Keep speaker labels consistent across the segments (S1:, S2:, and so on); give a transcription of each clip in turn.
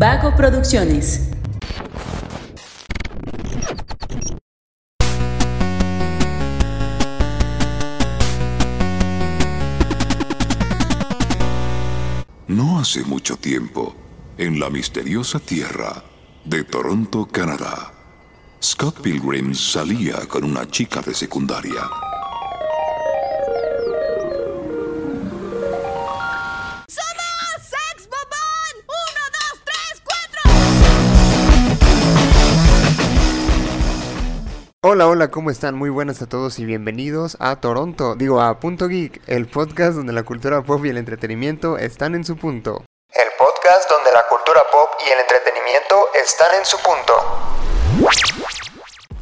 S1: Vago Producciones.
S2: No hace mucho tiempo, en la misteriosa tierra de Toronto, Canadá, Scott Pilgrim salía con una chica de secundaria.
S3: Hola, hola, ¿cómo están? Muy buenas a todos y bienvenidos a Toronto, digo a Punto Geek, el podcast donde la cultura pop y el entretenimiento están en su punto. El podcast donde la cultura pop y el entretenimiento están en su punto.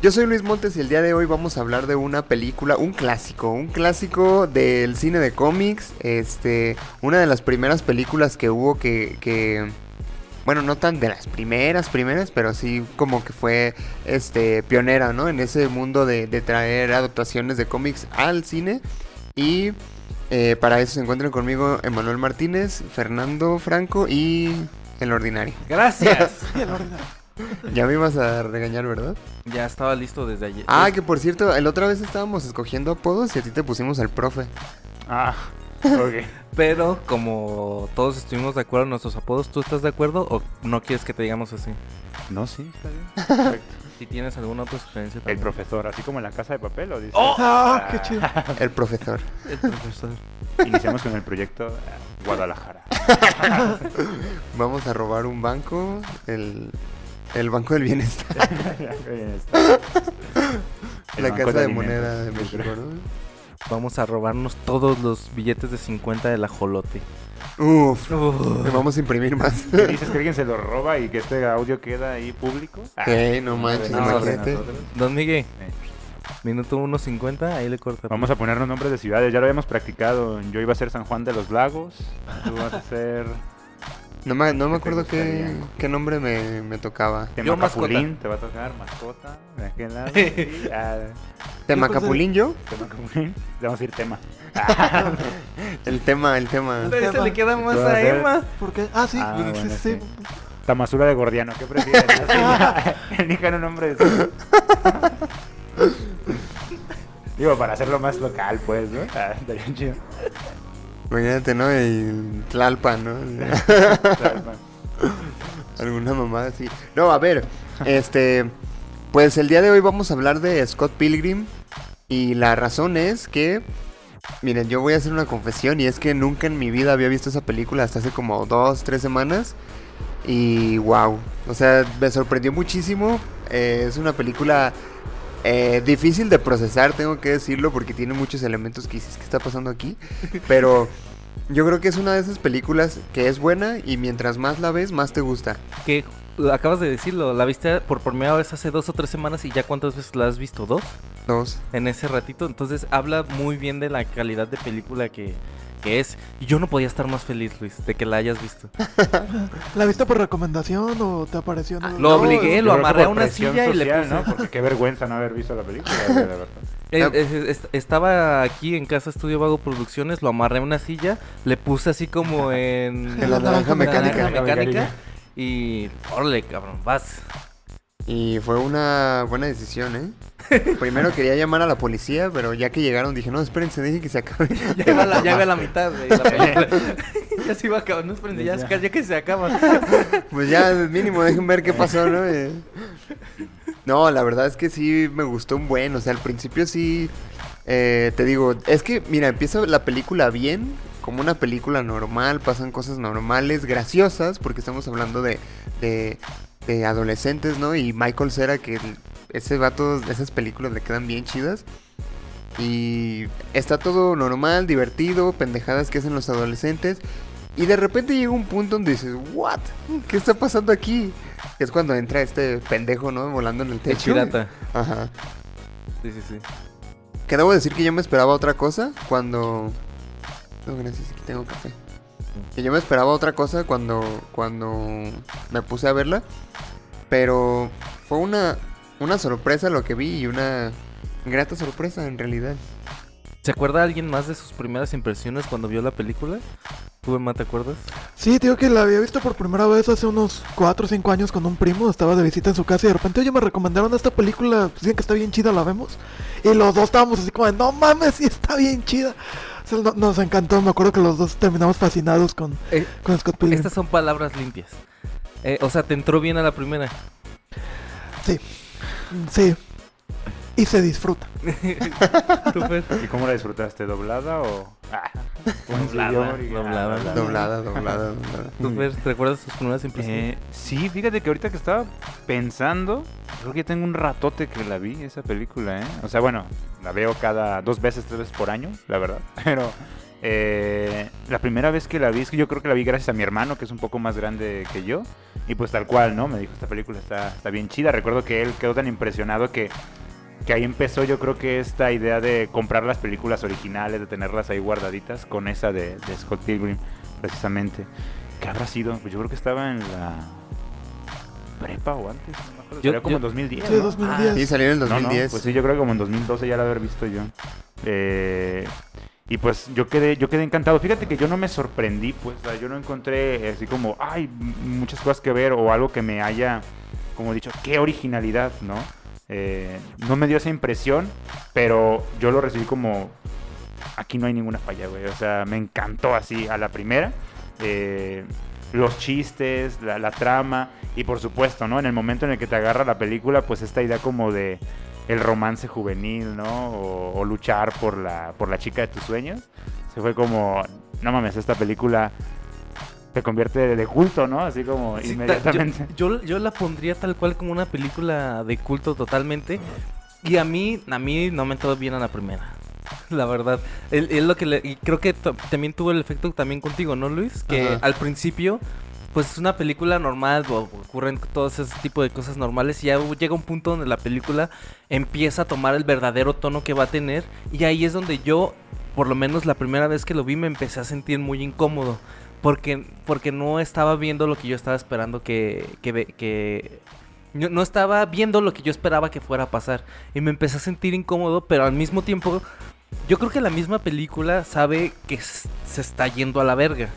S3: Yo soy Luis Montes y el día de hoy vamos a hablar de una película, un clásico, un clásico del cine de cómics, este, una de las primeras películas que hubo que, que bueno, no tan de las primeras, primeras, pero sí como que fue este pionera, ¿no? En ese mundo de, de traer adaptaciones de cómics al cine. Y eh, para eso se encuentran conmigo Emanuel Martínez, Fernando Franco y el ordinario.
S4: Gracias.
S3: Ya me ibas a regañar, ¿verdad?
S4: ya estaba listo desde ayer.
S3: Ah, que por cierto, el otra vez estábamos escogiendo apodos y a ti te pusimos al profe.
S4: Ah, ok. Pero como todos estuvimos de acuerdo en nuestros apodos, ¿tú estás de acuerdo o no quieres que te digamos así?
S5: No, sí, está bien. Perfecto.
S4: Si tienes alguna otra sugerencia
S5: El
S4: también.
S5: profesor, así como en la casa de papel, ¿o dices?
S6: ¡Ah, qué chido!
S3: El profesor.
S4: El profesor.
S5: Iniciamos con el proyecto eh, Guadalajara.
S3: Vamos a robar un banco, el, el Banco del Bienestar.
S5: El
S3: la
S5: Banco
S3: Casa de,
S5: Alimentos.
S3: Moneda de México, ¿no?
S4: Vamos a robarnos todos los billetes de 50 del ajolote.
S3: Uf,
S4: Uf.
S3: vamos a imprimir más.
S5: ¿Qué dices que alguien se lo roba y que este audio queda ahí público? Ah,
S3: Ey, no manches,
S5: de
S3: imagínate.
S4: Don Miguel, minuto 1.50, ahí le corta.
S5: Vamos a ponernos nombres de ciudades, ya lo habíamos practicado. Yo iba a ser San Juan de los Lagos, tú vas a ser
S3: No me, no me
S5: ¿Qué te
S3: acuerdo qué, qué nombre me, me tocaba.
S5: Temacapulín, te va a tocar mascota. De aquel lado. y, ah,
S3: ¿Temacapulín yo?
S5: Temacapulín, le vamos a ir tema.
S3: El tema, el tema.
S4: Pero ese le queda más
S5: a
S4: Emma.
S6: ¿Por qué? Ah, sí,
S5: Ah,
S6: sí,
S5: bueno,
S6: sí, sí.
S5: sí. Tamasura de Gordiano, ¿qué prefieres? Elijan un nombre de Digo, para hacerlo más local, pues, ¿no? Ah, estaría chido.
S3: Imagínate, ¿no? Y Tlalpan, ¿no? Alguna mamada así. No, a ver, este. Pues el día de hoy vamos a hablar de Scott Pilgrim. Y la razón es que. Miren, yo voy a hacer una confesión. Y es que nunca en mi vida había visto esa película hasta hace como dos, tres semanas. Y wow. O sea, me sorprendió muchísimo. Eh, es una película eh, difícil de procesar, tengo que decirlo, porque tiene muchos elementos que dices, ¿qué está pasando aquí? Pero yo creo que es una de esas películas que es buena y mientras más la ves, más te gusta.
S4: Que uh, acabas de decirlo, la viste por primera vez hace dos o tres semanas y ya cuántas veces la has visto, dos
S3: Dos.
S4: en ese ratito. Entonces habla muy bien de la calidad de película que, que es. Y yo no podía estar más feliz, Luis, de que la hayas visto.
S6: ¿La viste por recomendación o te apareció? en el-
S4: Lo obligué, lo amarré a una silla y le puse.
S5: ¿no? Porque qué vergüenza no haber visto la película, de verdad.
S4: Eh,
S3: Ah.
S4: eh, est- estaba aquí en Casa Estudio Vago Producciones, lo amarré a una silla, le puse así como en...
S3: En la naranja mecánica.
S4: naranja mecánica,
S5: Mecánica.
S4: y... Órale, cabrón, vas.
S3: Y fue una buena decisión, ¿eh? Primero quería llamar a la policía, pero ya que llegaron dije, no, espérense, dejen que se acabe.
S4: Ya iba a la, ya iba a la mitad de la película. ya se iba a acabar, no espérense, ya,
S5: Ya.
S4: ya que se acaba.
S3: Pues ya, mínimo, dejen ver qué pasó, ¿no? No, la verdad es que sí me gustó un buen. O sea, al principio sí. eh, te digo, es que, mira, empieza la película bien, como una película normal, pasan cosas normales, graciosas, porque estamos hablando de, de, de adolescentes, ¿no? Y Michael Cera, que el- ese vato, esas películas le quedan bien chidas. Y está todo normal, divertido, pendejadas que hacen los adolescentes. Y de repente llega un punto donde dices, ¿what? ¿Qué está pasando aquí? Es cuando entra este pendejo, ¿no? Volando en el
S4: El
S3: techo.
S4: pirata.
S3: Ajá.
S4: Sí, sí, sí.
S3: Que debo decir que yo me esperaba otra cosa cuando... No, gracias, aquí tengo café. Que yo me esperaba otra cosa cuando, cuando me puse a verla. Pero fue una, una sorpresa lo que vi y una grata sorpresa en realidad.
S4: ¿Se acuerda alguien más de sus primeras impresiones cuando vio la película? ¿Tú, Emma, te acuerdas?
S6: Sí, digo que la había visto por primera vez hace unos 4 o 5 años con un primo. Estaba de visita en su casa y de repente, oye, me recomendaron esta película. Dicen que está bien chida, la vemos. Y los dos estábamos así como, de, no mames, sí está bien chida. No- nos encantó. Me acuerdo que los dos terminamos fascinados con,
S4: Eh,
S6: con Scott Pilgrim.
S4: estas son palabras limpias. Eh, o sea, te entró bien a la primera.
S6: Sí, sí. Y se disfruta.
S4: ¿Tú, Fer?
S5: ¿Y cómo la disfrutaste? ¿Doblada o...? Ah,
S4: Doblada, doblada.
S5: Ah,
S3: Doblada, doblada, doblada.
S4: ¿Tú, Fer, ¿te recuerdas tus primeras impresiones?
S5: Eh, sí, fíjate que ahorita que estaba pensando, creo que tengo un ratote que la vi, esa película, ¿eh? O sea, bueno, la veo cada dos veces, tres veces por año, la verdad. Pero eh, la primera vez que la vi, es que yo creo que la vi gracias a mi hermano, que es un poco más grande que yo. Y pues tal cual, ¿no? Me dijo, esta película está, está bien chida. Recuerdo que él quedó tan impresionado que, que ahí empezó yo creo que esta idea de comprar las películas originales, de tenerlas ahí guardaditas, con esa de, de Scott Pilgrim, precisamente. ¿Qué habrá sido? Pues yo creo que estaba en la prepa o antes. No me acuerdo.
S4: Yo-
S5: Sería como
S4: yo-
S5: en 2010.
S6: Sí,
S5: ¿no?
S6: 2010.
S3: Sí, salió en el
S5: No, no,
S3: 2010.
S5: pues sí, yo creo que como en 2012 ya la haber visto yo. Eh, y pues yo quedé, yo quedé encantado. Fíjate que yo no me sorprendí, pues, o sea, yo no encontré así como, ay, muchas cosas que ver o algo que me haya, como dicho, qué originalidad, ¿no? Eh, no me dio esa impresión, pero yo lo recibí como, aquí no hay ninguna falla, güey. O sea, me encantó así a la primera. Eh, los chistes, la, trama y por supuesto, ¿no? En el momento en el que te agarra la película, pues esta idea como de el romance juvenil, ¿no? O, o luchar por la, por la chica de tus sueños. Se fue como, no mames, esta película te convierte de culto, ¿no? Así como
S4: Sí, ta-
S5: inmediatamente.
S4: Yo, yo, yo la pondría tal cual como una película de culto totalmente. Y a mí, a mí no me entró bien a la primera. La verdad. Es lo que le- y creo que también tuvo el efecto también contigo, ¿no, Luis? Que
S3: Ajá.
S4: al principio, pues es una película normal, ocurren todos ese tipo de cosas normales. Y ya llega un punto donde la película empieza a tomar el verdadero tono que va a tener. Y ahí es donde yo, por lo menos la primera vez que lo vi, me empecé a sentir muy incómodo. Porque, porque no estaba viendo lo que yo estaba esperando que, que, que no, estaba viendo lo que yo esperaba que fuera a pasar. Y me empecé a sentir incómodo, pero al mismo tiempo, yo creo que la misma película sabe que se está yendo a la verga.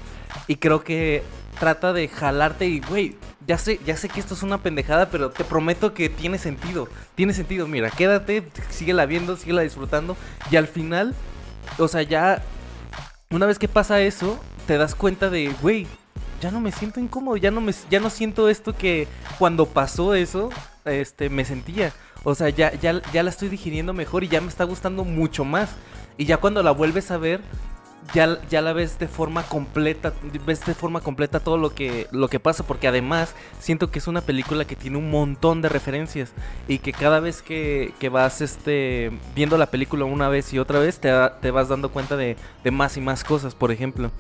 S4: Y creo que trata de jalarte y, güey, ya sé, ya sé que esto es una pendejada, pero te prometo que tiene sentido. Tiene sentido, mira, quédate, síguela viendo, síguela disfrutando. Y al final, o sea, ya, una vez que pasa eso, te das cuenta de, güey, ya no me siento incómodo, ya no me ya no siento esto que cuando pasó eso, este me sentía. O sea, ya ya ya la estoy digiriendo mejor y ya me está gustando mucho más. Y ya cuando la vuelves a ver, ya, ya la ves de forma completa, ves de forma completa todo lo que, lo que pasa, porque además siento que es una película que tiene un montón de referencias y que cada vez que, que vas este, viendo la película una vez y otra vez te, te vas dando cuenta de, de más y más cosas, por ejemplo.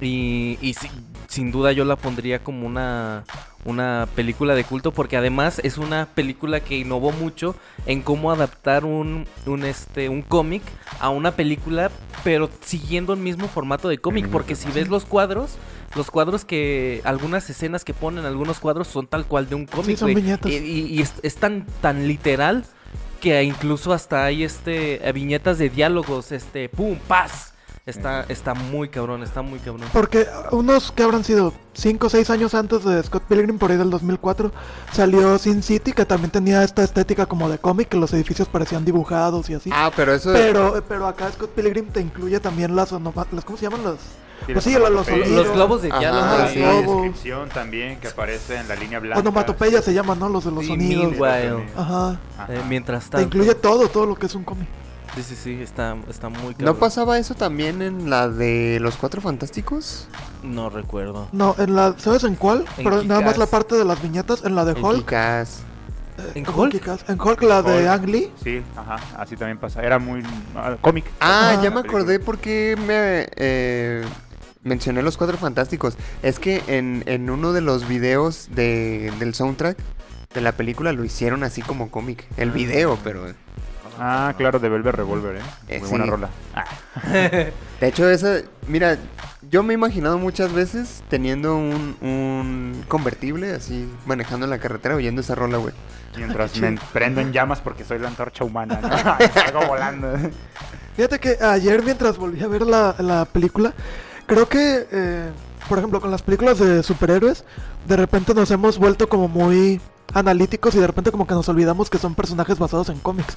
S4: Y, y sí, sin duda yo la pondría como una, una película de culto porque además es una película que innovó mucho en cómo adaptar un, un, este, un cómic a una película pero siguiendo el mismo formato de cómic porque si ves los cuadros los cuadros que algunas escenas que ponen algunos cuadros son tal cual de un cómic
S6: viñetas.
S4: y, y- y es, es tan tan literal que incluso hasta hay este viñetas de diálogos este pum paz está está muy cabrón está muy cabrón
S6: Porque unos que habrán sido 5 o 6 años antes de Scott Pilgrim, por ahí del 2004, salió Sin City, que también tenía esta estética como de cómic, que los edificios parecían dibujados y así.
S3: Ah, pero eso.
S6: Pero, pero acá Scott Pilgrim te incluye también las, las ¿cómo se llaman? Las, pues sí,
S5: los
S6: los, los
S4: globos de diálogo
S6: sí.
S5: la descripción también que aparece en la línea blanca.
S6: Onomatopeya se llaman, ¿no? Los de los
S4: Sí,
S6: sonidos. Ajá.
S5: Ajá.
S4: Eh, mientras
S6: Te
S4: tanto
S6: incluye todo, todo lo que es un cómic.
S4: Sí sí sí está está muy cabrón
S3: ¿No pasaba eso también en la de los Cuatro Fantásticos?
S4: no recuerdo
S6: No, en la, ¿sabes en cuál?
S4: En
S6: Pero nada más la parte de las viñetas, en la de
S3: En
S6: Hulk. Eh,
S4: ¿En
S6: ¿cómo
S4: Hulk?
S6: Kick-Ass? En Hulk, la de
S5: Hulk.
S6: Ang Lee.
S5: Sí, ajá, así también pasa. Era muy ah, cómic.
S3: Ah,
S6: Ajá.
S3: ya me acordé porque me eh, mencioné los Cuatro Fantásticos. Es que en, en uno de los videos de, del soundtrack de la película lo hicieron así como cómic. El video, pero.
S5: Ah, claro, de Velvet Revolver, ¿eh?
S3: Eh,
S5: Muy buena
S3: sí.
S5: rola. Ah,
S3: De hecho, esa. Mira, yo me he imaginado muchas veces teniendo un, un convertible así, manejando en la carretera, oyendo esa rola, güey.
S5: mientras me prendo en llamas porque soy la antorcha humana, ¿no? Salgo volando.
S6: Fíjate que ayer mientras volví a ver la, la película, creo que eh, por ejemplo, con las películas de superhéroes, de repente nos hemos vuelto como muy analíticos y de repente como que nos olvidamos que son personajes basados en cómics.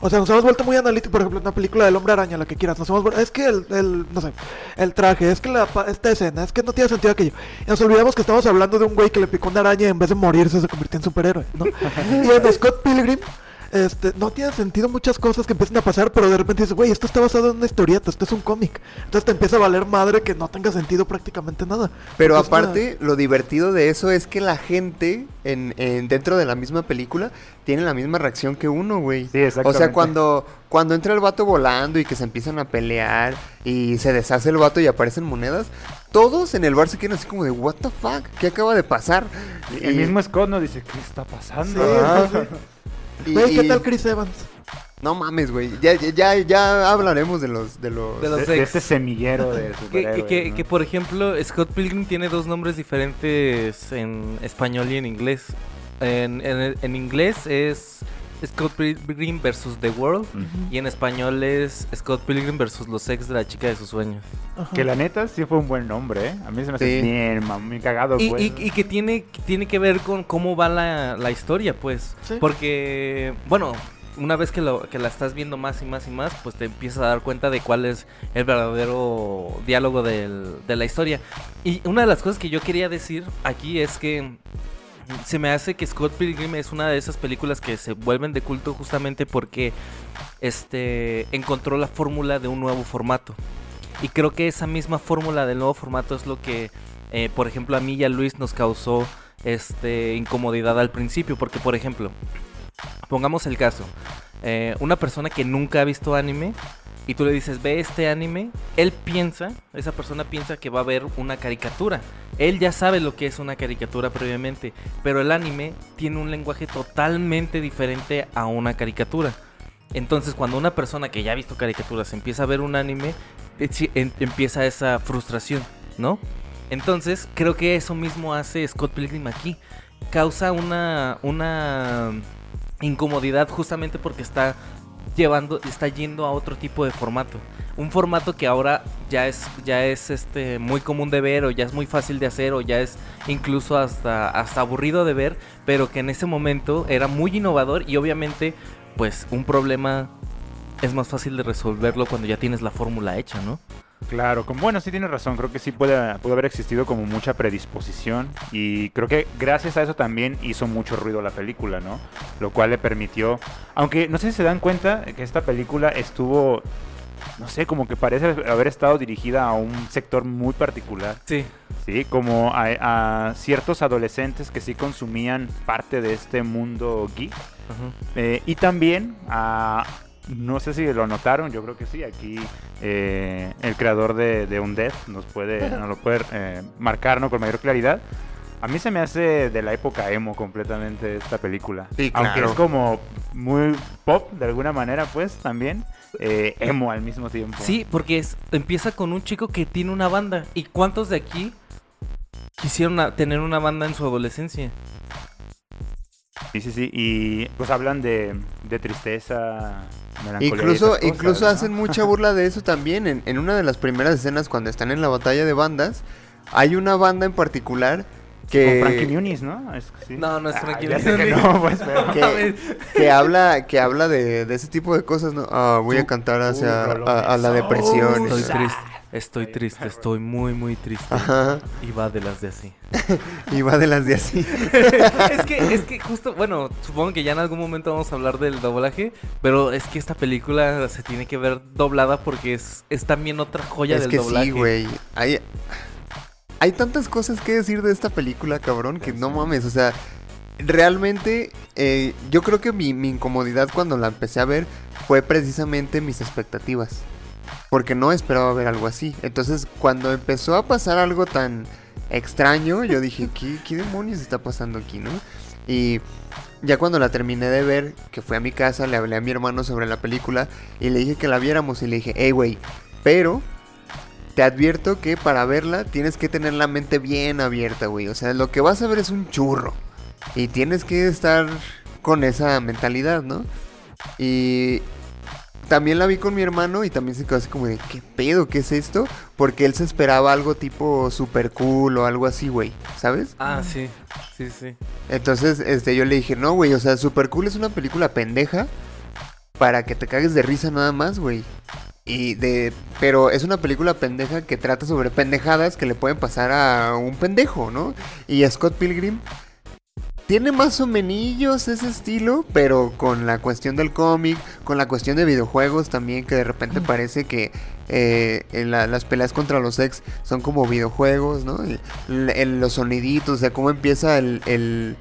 S6: O sea, nos hemos vuelto muy analíticos, por ejemplo, en una película del hombre araña, la que quieras, nos hemos vuelto, es que el, el, no sé, el traje, es que la, esta escena, es que no tiene sentido aquello. Y nos olvidamos que estamos hablando de un güey que le picó una araña y en vez de morirse se convirtió en superhéroe, ¿no? y en Scott Pilgrim, este, no tiene sentido muchas cosas que empiezan a pasar, pero de repente dices, güey, esto está basado en una historieta, esto es un cómic. Entonces te empieza a valer madre que no tenga sentido prácticamente nada.
S3: Pero
S6: una-
S3: aparte, lo divertido de eso es que la gente en, en- dentro de la misma película tiene la misma reacción que uno, güey.
S5: Sí,
S3: O
S5: exactamente.
S3: sea, cuando, cuando entra el vato volando y que se empiezan a pelear y se deshace el vato y aparecen monedas, todos en el bar se quedan así como de, what the fuck, ¿qué acaba de pasar?
S5: El
S3: Y-
S5: mismo Scott nos dice, ¿qué está pasando?
S3: Ajá.
S6: Güey, ¿qué tal Chris Evans?
S3: No mames, güey. Ya, ya, ya, hablaremos de los, de los...
S4: De los
S5: De, de
S4: ex.
S5: este semillero de
S4: Que, que-
S5: ¿no?
S4: que, por ejemplo, Scott Pilgrim tiene dos nombres diferentes en español y en inglés. En, en- en inglés es Scott Pilgrim versus The World y en español es Scott Pilgrim versus los ex de la chica de sus sueños.
S6: Ajá.
S5: Que la neta sí fue un buen nombre, ¿eh? A mí se me hace
S3: Sí.
S5: bien, mam, muy cagado,
S4: Y,
S5: pues.
S4: y- y que tiene, que tiene que ver con cómo va la, la historia, pues.
S6: Sí.
S4: Porque, bueno, una vez que, lo, que la estás viendo más y más y más, pues te empiezas a dar cuenta de cuál es el verdadero diálogo del- de la historia. Y una de las cosas que yo quería decir aquí es que se me hace que Scott Pilgrim es una de esas películas que se vuelven de culto justamente porque este encontró la fórmula de un nuevo formato. Y creo que esa misma fórmula del nuevo formato es lo que, eh, por ejemplo, a mí y a Luis nos causó este incomodidad al principio. Porque, por ejemplo, pongamos el caso. eh, una persona que nunca ha visto anime y tú le dices, ve este anime, él piensa, esa persona piensa que va a ver una caricatura. Él ya sabe lo que es una caricatura previamente, pero el anime tiene un lenguaje totalmente diferente a una caricatura. Entonces, cuando una persona que ya ha visto caricaturas empieza a ver un anime, eh, em- empieza esa frustración, ¿no? Entonces, creo que eso mismo hace Scott Pilgrim aquí. Causa una, una incomodidad justamente porque está llevando, está yendo a otro tipo de formato. Un formato que ahora ya es, ya es este muy común de ver, o ya es muy fácil de hacer, o ya es incluso hasta, hasta aburrido de ver, pero que en ese momento era muy innovador y obviamente, pues, un problema es más fácil de resolverlo cuando ya tienes la fórmula hecha, ¿no?
S5: Claro, bueno, sí tienes razón, creo que sí puede, puede haber existido como mucha predisposición y creo que gracias a eso también hizo mucho ruido la película, ¿no? Lo cual le permitió, aunque no sé si se dan cuenta que esta película estuvo, no sé, como que parece haber estado dirigida a un sector muy particular,
S4: Sí.
S5: ¿sí? Como a, a ciertos adolescentes que sí consumían parte de este mundo geek eh, y también a... No sé si lo notaron, yo creo que sí. Aquí eh, el creador de, de Undead nos puede, nos lo puede eh, marcar ¿no? con mayor claridad. A mí se me hace de la época emo completamente esta película.
S3: Sí,
S5: Aunque
S3: claro.
S5: es como muy pop de alguna manera, pues también. eh, emo al mismo tiempo.
S4: Sí, porque es, empieza con un chico que tiene una banda. ¿Y cuántos de aquí quisieron a- tener una banda en su adolescencia?
S5: Sí, sí, sí. Y pues hablan de, de tristeza,
S3: Incluso,
S5: cosas,
S3: incluso
S5: ¿no?
S3: hacen mucha burla de eso también. En, en una de las primeras escenas cuando están en la batalla de bandas, hay una banda en particular que,
S5: Con Frankie Muniz, ¿no? Es- sí.
S4: No, no es
S5: Ah,
S4: Frankie
S5: que
S4: Muniz.
S5: no, pues, pero...
S3: que, que habla, que habla de, de ese tipo de cosas. ¿no? Ah, voy a cantar hacia
S5: rolón
S3: a, a la
S5: de
S3: depresión.
S4: Estoy triste, estoy triste, estoy muy, muy triste.
S3: Ajá,
S4: Y va de las de así.
S3: y va de las de así.
S4: es que, es que justo, bueno, supongo que ya en algún momento vamos a hablar del doblaje, pero es que esta película se tiene que ver doblada porque es, es también otra joya
S3: es
S4: del
S3: que
S4: doblaje.
S3: sí, güey. Hay, hay tantas cosas que decir de esta película, cabrón, que no mames. O sea, realmente eh, yo creo que mi, mi incomodidad cuando la empecé a ver fue precisamente mis expectativas. Porque no esperaba ver algo así. Entonces, cuando empezó a pasar algo tan extraño, yo dije, ¿qué, qué demonios está pasando aquí, no? Y ya cuando la terminé de ver, que fui a mi casa, le hablé a mi hermano sobre la película y le dije que la viéramos y le dije, hey, güey, pero te advierto que para verla tienes que tener la mente bien abierta, güey. O sea, lo que vas a ver es un churro. Y tienes que estar con esa mentalidad, ¿no? Y también la vi con mi hermano y también se quedó así como de, ¿qué pedo? ¿Qué es esto? Porque él se esperaba algo tipo super cool o algo así, güey, ¿sabes?
S4: Ah, sí. Sí, sí.
S3: Entonces, este, yo le dije, no, güey, o sea, super cool es una película pendeja para que te cagues de risa nada más, güey. Y de, pero es una película pendeja que trata sobre pendejadas que le pueden pasar a un pendejo, ¿no? Y Scott Pilgrim tiene más o menos ese estilo, pero con la cuestión del cómic, con la cuestión de videojuegos también, que de repente parece que eh, en la- las peleas contra los ex son como videojuegos, ¿no? El- el- los soniditos, o sea, cómo empieza el, el,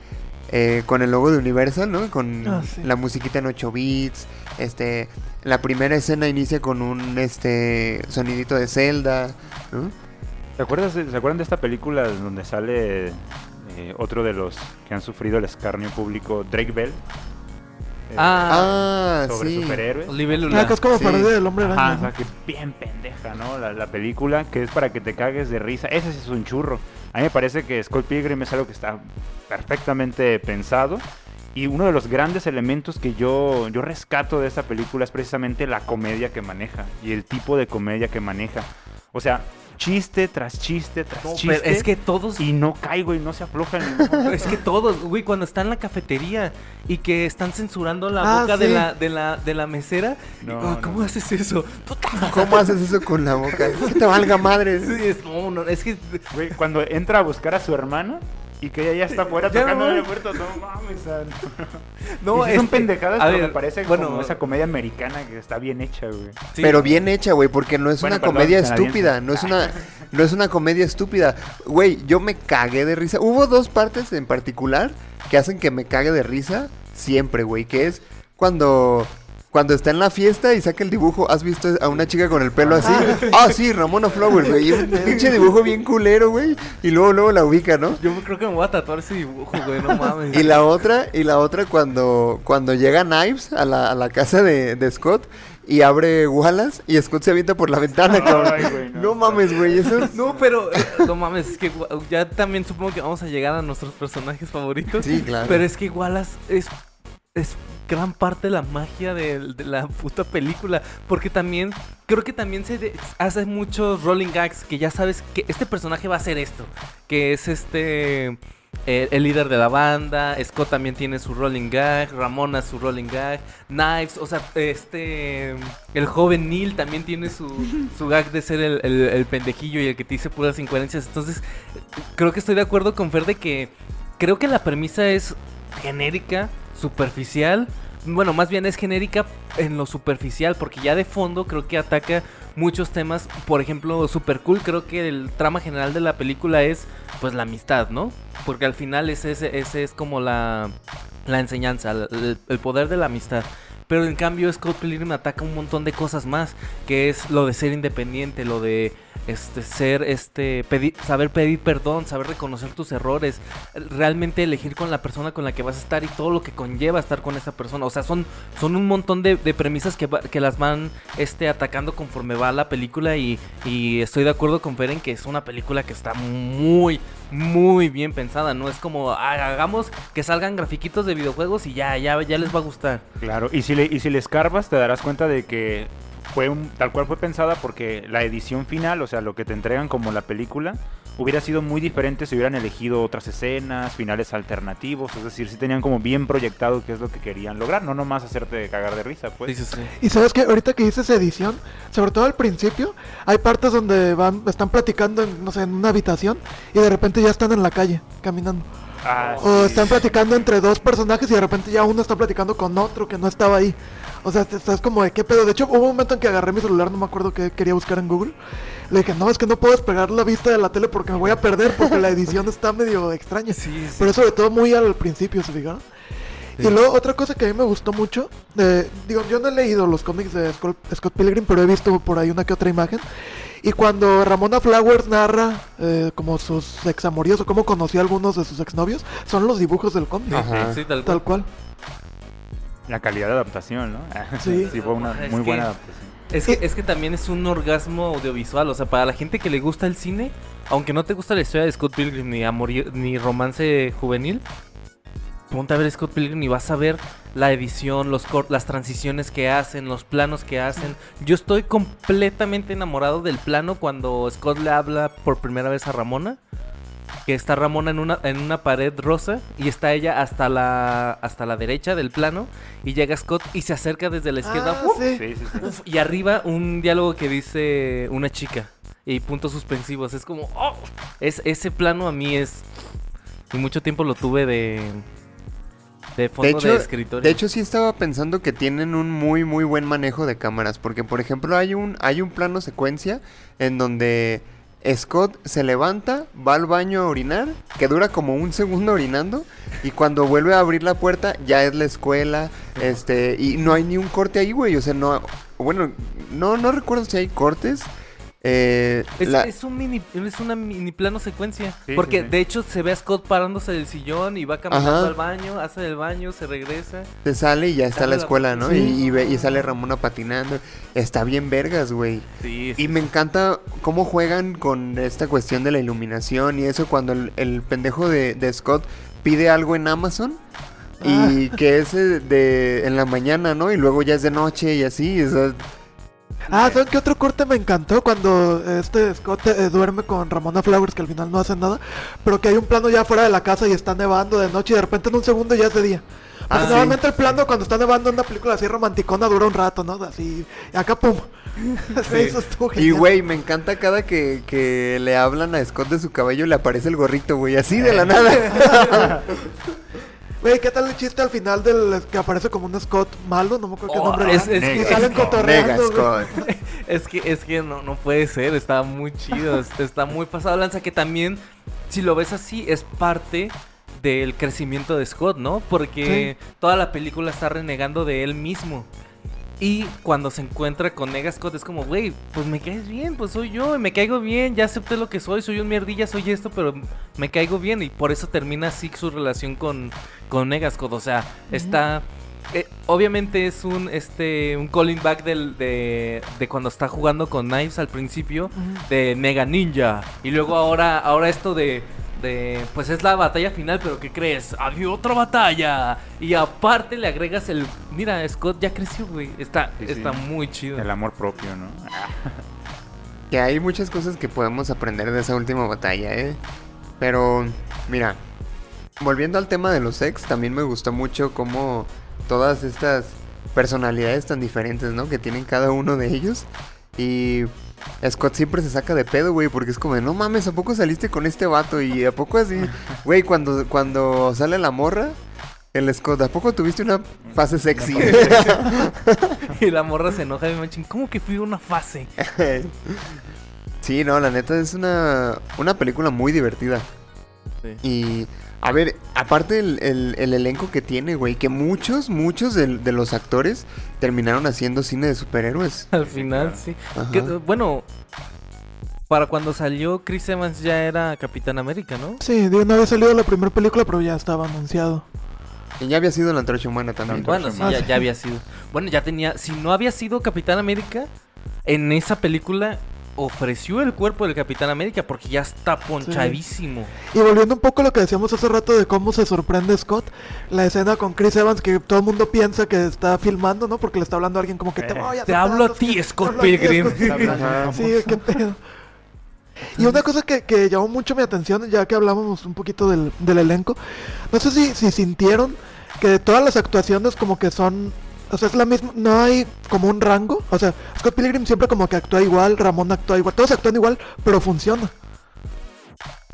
S3: eh, con el logo de Universal, ¿no? Con
S6: Ah, sí.
S3: la musiquita en 8 bits, este, la primera escena inicia con un, este, sonidito de Zelda, ¿no?
S5: ¿Se, acuerdas de- ¿Se acuerdan de esta película donde sale eh, otro de los que han sufrido el escarnio público, Drake Bell? Eh,
S4: Ah,
S3: Ah,
S5: sobre
S3: sí.
S5: superhéroes.
S6: Ah, que es como
S3: Sí.
S6: parodia del hombre araña.
S5: Ajá, o sea, que bien pendeja, ¿no? La, la película, que es para que te cagues de risa. Ese sí es un churro. A mí me parece que Scott Pilgrim es algo que está perfectamente pensado. Y uno de los grandes elementos que yo, yo rescato de esta película es precisamente la comedia que maneja y el tipo de comedia que maneja. O sea, chiste tras chiste tras
S4: No,
S5: chiste.
S4: es que todos
S5: Y no caigo y no se afloja en ningún momento.
S4: Es que todos, güey, cuando está en la cafetería y que están censurando la
S6: Ah,
S4: boca de, la, de, la, de la mesera.
S5: No,
S4: digo, ¿Cómo
S5: no.
S4: haces eso?
S3: ¿Cómo haces eso con la boca? Que te valga madre.
S4: Sí, es, no, no, es que.
S5: Güey, cuando entra a buscar a su hermana y que ella ya está afuera
S4: Ya,
S5: tocando
S4: güey.
S5: la puerta, no mames. ah,
S4: No,
S5: y sí son pendejadas,
S4: a
S5: pero
S4: ver,
S5: me parece
S4: bueno,
S5: como esa comedia americana que está bien hecha, güey.
S4: sí.
S3: Pero bien hecha, güey, porque no es
S5: Bueno,
S3: una
S5: perdón,
S3: comedia estúpida, no es una no es una comedia estúpida. Güey, yo me cagué de risa. Hubo dos partes en particular que hacen que me cague de risa siempre, güey, que es cuando cuando está en la fiesta y saca el dibujo, ¿has visto a una chica con el pelo así? Ah, sí, Ramona Flowers, güey. Un pinche dibujo bien culero, güey. Y luego, luego la ubica, ¿no?
S4: Yo creo que me voy a tatuar ese dibujo, güey, no mames.
S3: Y la otra, y la otra cuando, cuando llega Knives a la, a la casa de, de Scott y abre Wallace y Scott se avienta por la ventana, cabrón.
S5: Ay, güey, no.
S3: no. mames, güey, eso
S4: No, pero eh, no mames, es que ya también supongo que vamos a llegar a nuestros personajes favoritos.
S3: Sí, claro.
S4: Pero es que Wallace es, es gran parte de la magia de, de la puta película. Porque también, creo que también se de- hace muchos rolling gags que ya sabes que este personaje va a hacer esto. Que es este. eh, el líder de la banda, Scott también tiene su rolling gag, Ramona su rolling gag, Knives, o sea, este, el joven Neil también tiene su, su gag de ser el, el- el pendejillo y el que te dice puras incoherencias. Entonces, creo que estoy de acuerdo con Fer de que creo que la premisa es genérica, superficial. Bueno, más bien es genérica en lo superficial, porque ya de fondo creo que ataca muchos temas. Por ejemplo, super cool, creo que el trama general de la película es pues la amistad, ¿no? Porque al final ese, ese, ese es como la, la enseñanza, el, el poder de la amistad. Pero en cambio Scott Pilgrim ataca un montón de cosas más, que es lo de ser independiente, lo de este ser este pedir, saber pedir perdón, saber reconocer tus errores, realmente elegir con la persona con la que vas a estar y todo lo que conlleva estar con esa persona. O sea, son, son un montón de, premisas que, va- que las van este, atacando conforme va la película y, y estoy de acuerdo con Fer en que es una película que está muy, muy bien pensada. No es como "Ah, hagamos que salgan grafiquitos de videojuegos y ya, ya, ya les va a gustar.
S5: Claro, y si le, y si le escarbas te darás cuenta de que fue un, tal cual fue pensada porque la edición final, o sea, lo que te entregan como la película, hubiera sido muy diferente si hubieran elegido otras escenas, finales alternativos, es decir, si tenían como bien proyectado qué es lo que querían lograr, no nomás hacerte cagar de risa, pues.
S4: Sí, sí, sí.
S6: Y sabes que ahorita que dices edición, sobre todo al principio, hay partes donde van, están platicando en, no sé, en una habitación y de repente ya están en la calle caminando.
S5: Ah,
S6: O
S5: sí.
S6: están platicando entre dos personajes y de repente ya uno está platicando con otro que no estaba ahí. O sea, estás como de qué pedo. De hecho, hubo un momento en que agarré mi celular, no me acuerdo qué quería buscar en Google. Le dije, no, es que no puedo despegar la vista de la tele porque me voy a perder porque la edición está medio extraña.
S4: Sí, sí.
S6: Pero sobre todo muy al principio, ¿se fijaron? Y luego otra cosa que a mí me gustó mucho, eh, digo, yo no he leído los cómics de Scott, Scott Pilgrim, pero he visto por ahí una que otra imagen. Y cuando Ramona Flowers narra eh, como sus examoríos o cómo conoció a algunos de sus exnovios, son los dibujos del cómic.
S3: Ajá.
S4: Sí, tal cual.
S6: Tal cual.
S5: La calidad de adaptación, ¿no?
S6: Sí.
S5: fue una
S4: Es
S5: muy
S4: que-
S5: buena adaptación.
S4: Es que, es que también es un orgasmo audiovisual, o sea, para la gente que le gusta el cine, aunque no te gusta la historia de Scott Pilgrim ni, amor, ni romance juvenil, ponte a ver Scott Pilgrim y vas a ver la edición, los las transiciones que hacen, los planos que hacen. Yo estoy completamente enamorado del plano cuando Scott le habla por primera vez a Ramona. Que está Ramona en una, en una pared rosa y está ella hasta la, hasta la derecha del plano. Y llega Scott y se acerca desde la izquierda.
S6: Ah,
S4: ¡uf!
S6: sí.
S5: Sí, sí, sí.
S4: Uf, y arriba un diálogo que dice una chica. Y puntos suspensivos. Es como. ¡oh! Es, ese plano a mí es. Y mucho tiempo lo tuve de. De
S3: De
S4: fondo de,
S3: hecho,
S4: escritorio.
S3: de hecho, sí estaba pensando que tienen un muy, muy buen manejo de cámaras. Porque, por ejemplo, hay un, hay un plano secuencia en donde Scott se levanta, va al baño a orinar, que dura como un segundo orinando. Y cuando vuelve a abrir la puerta, ya es la escuela. Este, y no hay ni un corte ahí, güey. O sea, no. Bueno, no, no recuerdo si hay cortes. Eh,
S4: Es,
S3: la-
S4: es un mini, es una mini plano secuencia.
S5: Sí,
S4: porque
S5: sí, sí.
S4: de hecho se ve a Scott parándose del sillón y va caminando
S3: Ajá.
S4: al baño, hace el baño, se regresa.
S3: se sale y ya está la
S4: la
S3: escuela, ¿no? Y, y ve- y sale Ramona patinando. Está bien vergas, güey.
S4: Sí,
S3: Y me encanta cómo juegan con esta cuestión de la iluminación y eso cuando el, el pendejo de, de Scott pide algo en Amazon y que es eh, de en la mañana, ¿no? Y luego ya es de noche y así. o sea,
S6: Ah, ¿saben qué otro corte me encantó? Cuando este Scott eh, duerme con Ramona Flowers, que al final no hace nada, pero que hay un plano ya fuera de la casa y está nevando de noche y de repente en un segundo ya es de día.
S3: Ah, sí.
S6: normalmente el plano cuando está nevando en una película así romanticona dura un rato, ¿no? Así, y acá pum. Eso estuvo
S3: y güey, me encanta cada que, que le hablan a Scott de su cabello le aparece el gorrito, güey, así de la nada.
S6: Güey, ¿qué tal el chiste al final del que aparece como un Scott malo? No me acuerdo qué
S4: Oh,
S6: nombre
S4: es- es
S5: que-
S6: salen cotorreando.
S3: Scott.
S4: Es que, es que no, no puede ser, está muy chido, es- está muy pasado lanza que también, si lo ves así, es parte del crecimiento de Scott, ¿no? Porque toda la película está renegando de él mismo. Y cuando se encuentra con Nega Scott es como, güey, pues me caes bien, pues soy yo, y me caigo bien, ya acepté lo que soy, soy un mierdilla, soy esto, pero me caigo bien. Y por eso termina así su relación con, con Nega Scott. O sea, está... eh, obviamente es un este un calling back del, de, de cuando está jugando con Knives al principio de Mega Ninja y luego ahora ahora esto de de pues es la batalla final pero ¿qué crees? había otra batalla y aparte le agregas el mira Scott ya creció güey está
S5: Sí, sí.
S4: está muy chido
S5: El amor propio, ¿no?
S3: Que hay muchas cosas que podemos aprender de esa última batalla, ¿eh? Pero, mira, volviendo al tema de los ex, también me gustó mucho cómo todas estas personalidades tan diferentes, ¿no? Que tienen cada uno de ellos. Y Scott siempre se saca de pedo, güey, porque es como de, no mames, ¿a poco saliste con este vato? Y ¿a poco así? Güey, cuando, cuando sale la morra, el Scott, ¿a poco tuviste una fase sexy?
S4: y la morra se enoja y me machín ¿cómo que fui una fase?
S3: Sí, no, la neta es una, una película muy divertida.
S4: Sí.
S3: Y, a ver, aparte el, el- el elenco que tiene, güey, que muchos, muchos de, de los actores terminaron haciendo cine de superhéroes.
S4: al final sí. Que, bueno para cuando salió Chris Evans ya era Capitán América ¿no?
S6: Sí, digo, no había salido la primera película, pero ya estaba anunciado.
S3: Y ya había sido la antorcha humana también.
S4: Bueno, sí,
S6: Ah,
S4: ya,
S6: sí.
S4: ya había sido. Bueno, ya tenía. Si no había sido Capitán América, en esa película ofreció el cuerpo del Capitán América porque ya está ponchadísimo.
S6: Y volviendo un poco a lo que decíamos hace rato de cómo se sorprende Scott, la escena con Chris Evans que todo el mundo piensa que está filmando, ¿no? Porque le está hablando a alguien como que te
S5: Eh,
S6: voy a
S4: Te hablo a ti. Scott Pilgrim.
S6: Sí, qué pedo. Y una cosa que, que llamó mucho mi atención, ya que hablábamos un poquito del, del elenco, no sé si, si sintieron que todas las actuaciones como que son, o sea, es la misma, no hay como un rango, o sea, Scott Pilgrim siempre como que actúa igual, Ramón actúa igual, todos actúan igual, pero funciona.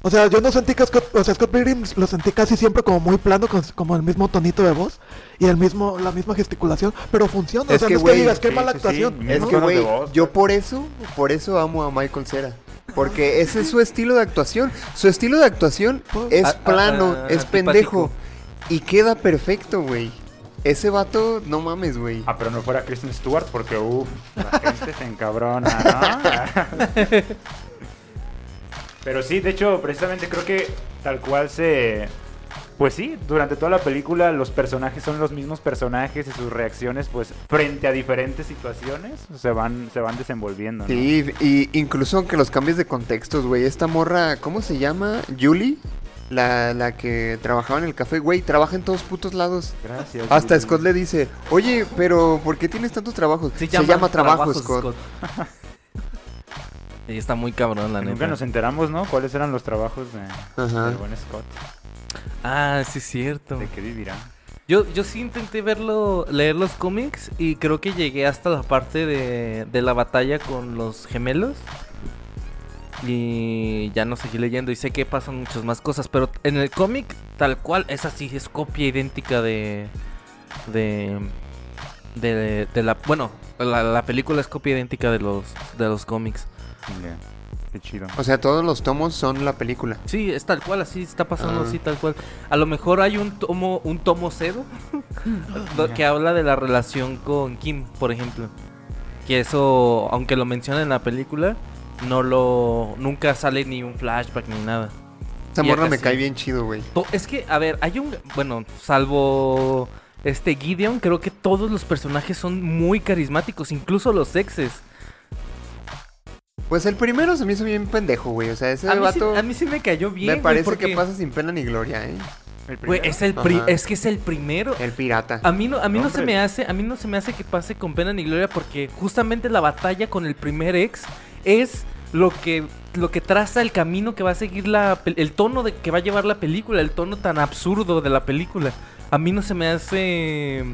S6: O sea, yo no sentí que Scott, o sea, Scott Pilgrim lo sentí casi siempre como muy plano, con, como el mismo tonito de voz y el mismo, la misma gesticulación, pero funciona.
S3: Es
S6: o sea,
S3: que,
S6: no es que digas qué
S5: sí,
S6: mala
S5: sí,
S6: actuación.
S5: sí,
S3: Es
S6: ¿no?
S3: que, güey, yo por eso, por eso amo a Michael Cera. Porque ese es su estilo de actuación. Su estilo de actuación es
S4: A- a-
S3: plano,
S4: a-
S3: es
S4: antipático.
S3: pendejo. Y queda perfecto, güey. Ese vato, no mames, güey.
S5: Ah, pero no fuera Kristen Stewart porque, uff, la gente se encabrona, ¿no? pero sí, de hecho, precisamente creo que tal cual se... Pues sí, durante toda la película los personajes son los mismos personajes y sus reacciones, pues, frente a diferentes situaciones, se van, se van desenvolviendo, ¿no?
S3: Sí, y incluso aunque los cambies de contextos, güey. Esta morra, ¿cómo se llama? ¿Julie? La, la que trabajaba en el café, güey, trabaja en todos putos lados.
S5: Gracias.
S3: Hasta. Scott le dice, oye, pero ¿por qué tienes tantos trabajos? Se, llama,
S4: llaman
S3: trabajo,
S4: trabajos,
S3: Scott.
S4: Y está muy cabrón, la
S5: Nunca
S4: neta.
S5: nos enteramos, ¿no? ¿Cuáles eran los trabajos de, del buen Scott?
S4: Ah, sí, es cierto.
S5: ¿De qué vivirá?
S4: Yo, yo sí intenté verlo, leer los cómics y creo que llegué hasta la parte de, de la batalla con los gemelos. Y ya no seguí leyendo y sé que pasan muchas más cosas, pero en el cómic tal cual es así, es copia idéntica de... De... De, de la... Bueno, la, la película es copia idéntica de los, de los cómics.
S5: Ya, Qué chido.
S3: O sea, todos los tomos son la película.
S4: Sí, es tal cual, así está pasando,
S3: Ah.
S4: así tal cual. A lo mejor hay un tomo, un tomo cero que habla de la relación con Kim, por ejemplo. Que eso, aunque lo menciona en la película, no lo, nunca sale ni un flashback ni nada.
S3: Esa morra me
S4: sí.
S3: cae bien chido, güey.
S4: Es que, a ver, hay un, bueno, salvo este Gideon, creo que todos los personajes son muy carismáticos, incluso los exes.
S3: Pues el primero se me hizo bien pendejo, güey. O sea, ese
S4: A mí, sí,
S3: vato
S4: a mí sí me cayó bien.
S3: me
S4: güey,
S3: parece
S4: porque,
S3: que pasa sin pena ni gloria, ¿eh?
S5: ¿El
S4: güey,
S5: primero?
S4: es el pri- es que es el primero.
S3: El pirata.
S4: A mí no, a mí no se me hace, a mí no se me hace que pase con pena ni gloria porque justamente la batalla con el primer ex es lo que lo que traza el camino que va a seguir la el tono de que va a llevar la película, el tono tan absurdo de la película. A mí no se me hace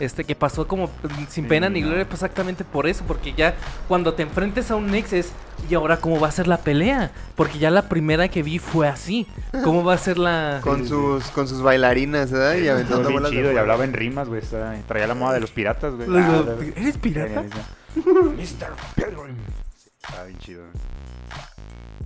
S4: este que pasó como sin
S5: Sí,
S4: pena ni
S5: no.
S4: gloria pues exactamente por eso, porque ya cuando te enfrentes a un ex es y ahora cómo va a ser la pelea, porque ya la primera que vi fue así. ¿Cómo va a ser la
S3: Con sus, con sus bailarinas, ¿verdad? Y aventando bolas de
S5: y hablaba en rimas, güey. Traía la moda de los piratas, güey. Ah,
S4: ¿Eres pirata?
S5: Mr. Pilgrim. Está bien chido.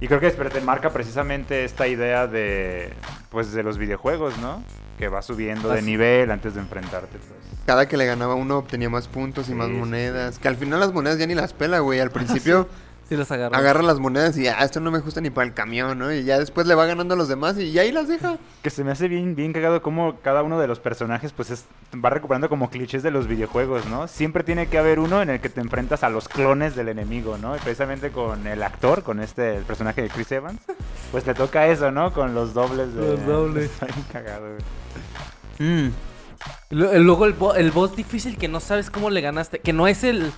S5: Y creo que te marca precisamente esta idea de pues de los videojuegos, ¿no? Que va subiendo de
S4: Así.
S5: nivel antes de enfrentarte, pues.
S3: Cada que le ganaba uno obtenía más puntos y más monedas. Que al final las monedas ya ni las pela, güey. Al principio
S4: Sí las agarró.
S3: agarra las monedas y ah, esto no me gusta ni para el camión, ¿no? Y ya después le va ganando a los demás y ahí las deja.
S5: Que se me hace bien, bien cagado como cada uno de los personajes pues es- va recuperando como clichés de los videojuegos, ¿no? Siempre tiene que haber uno en el que te enfrentas a los clones del enemigo, ¿no? Y precisamente con el actor, con este, el personaje de Chris Evans, pues te toca eso, ¿no? Con los dobles de...
S4: Los dobles.
S5: Está bien cagado, güey.
S4: Lu- Luego el, bo- el boss difícil que no sabes cómo le ganaste. Que no es el.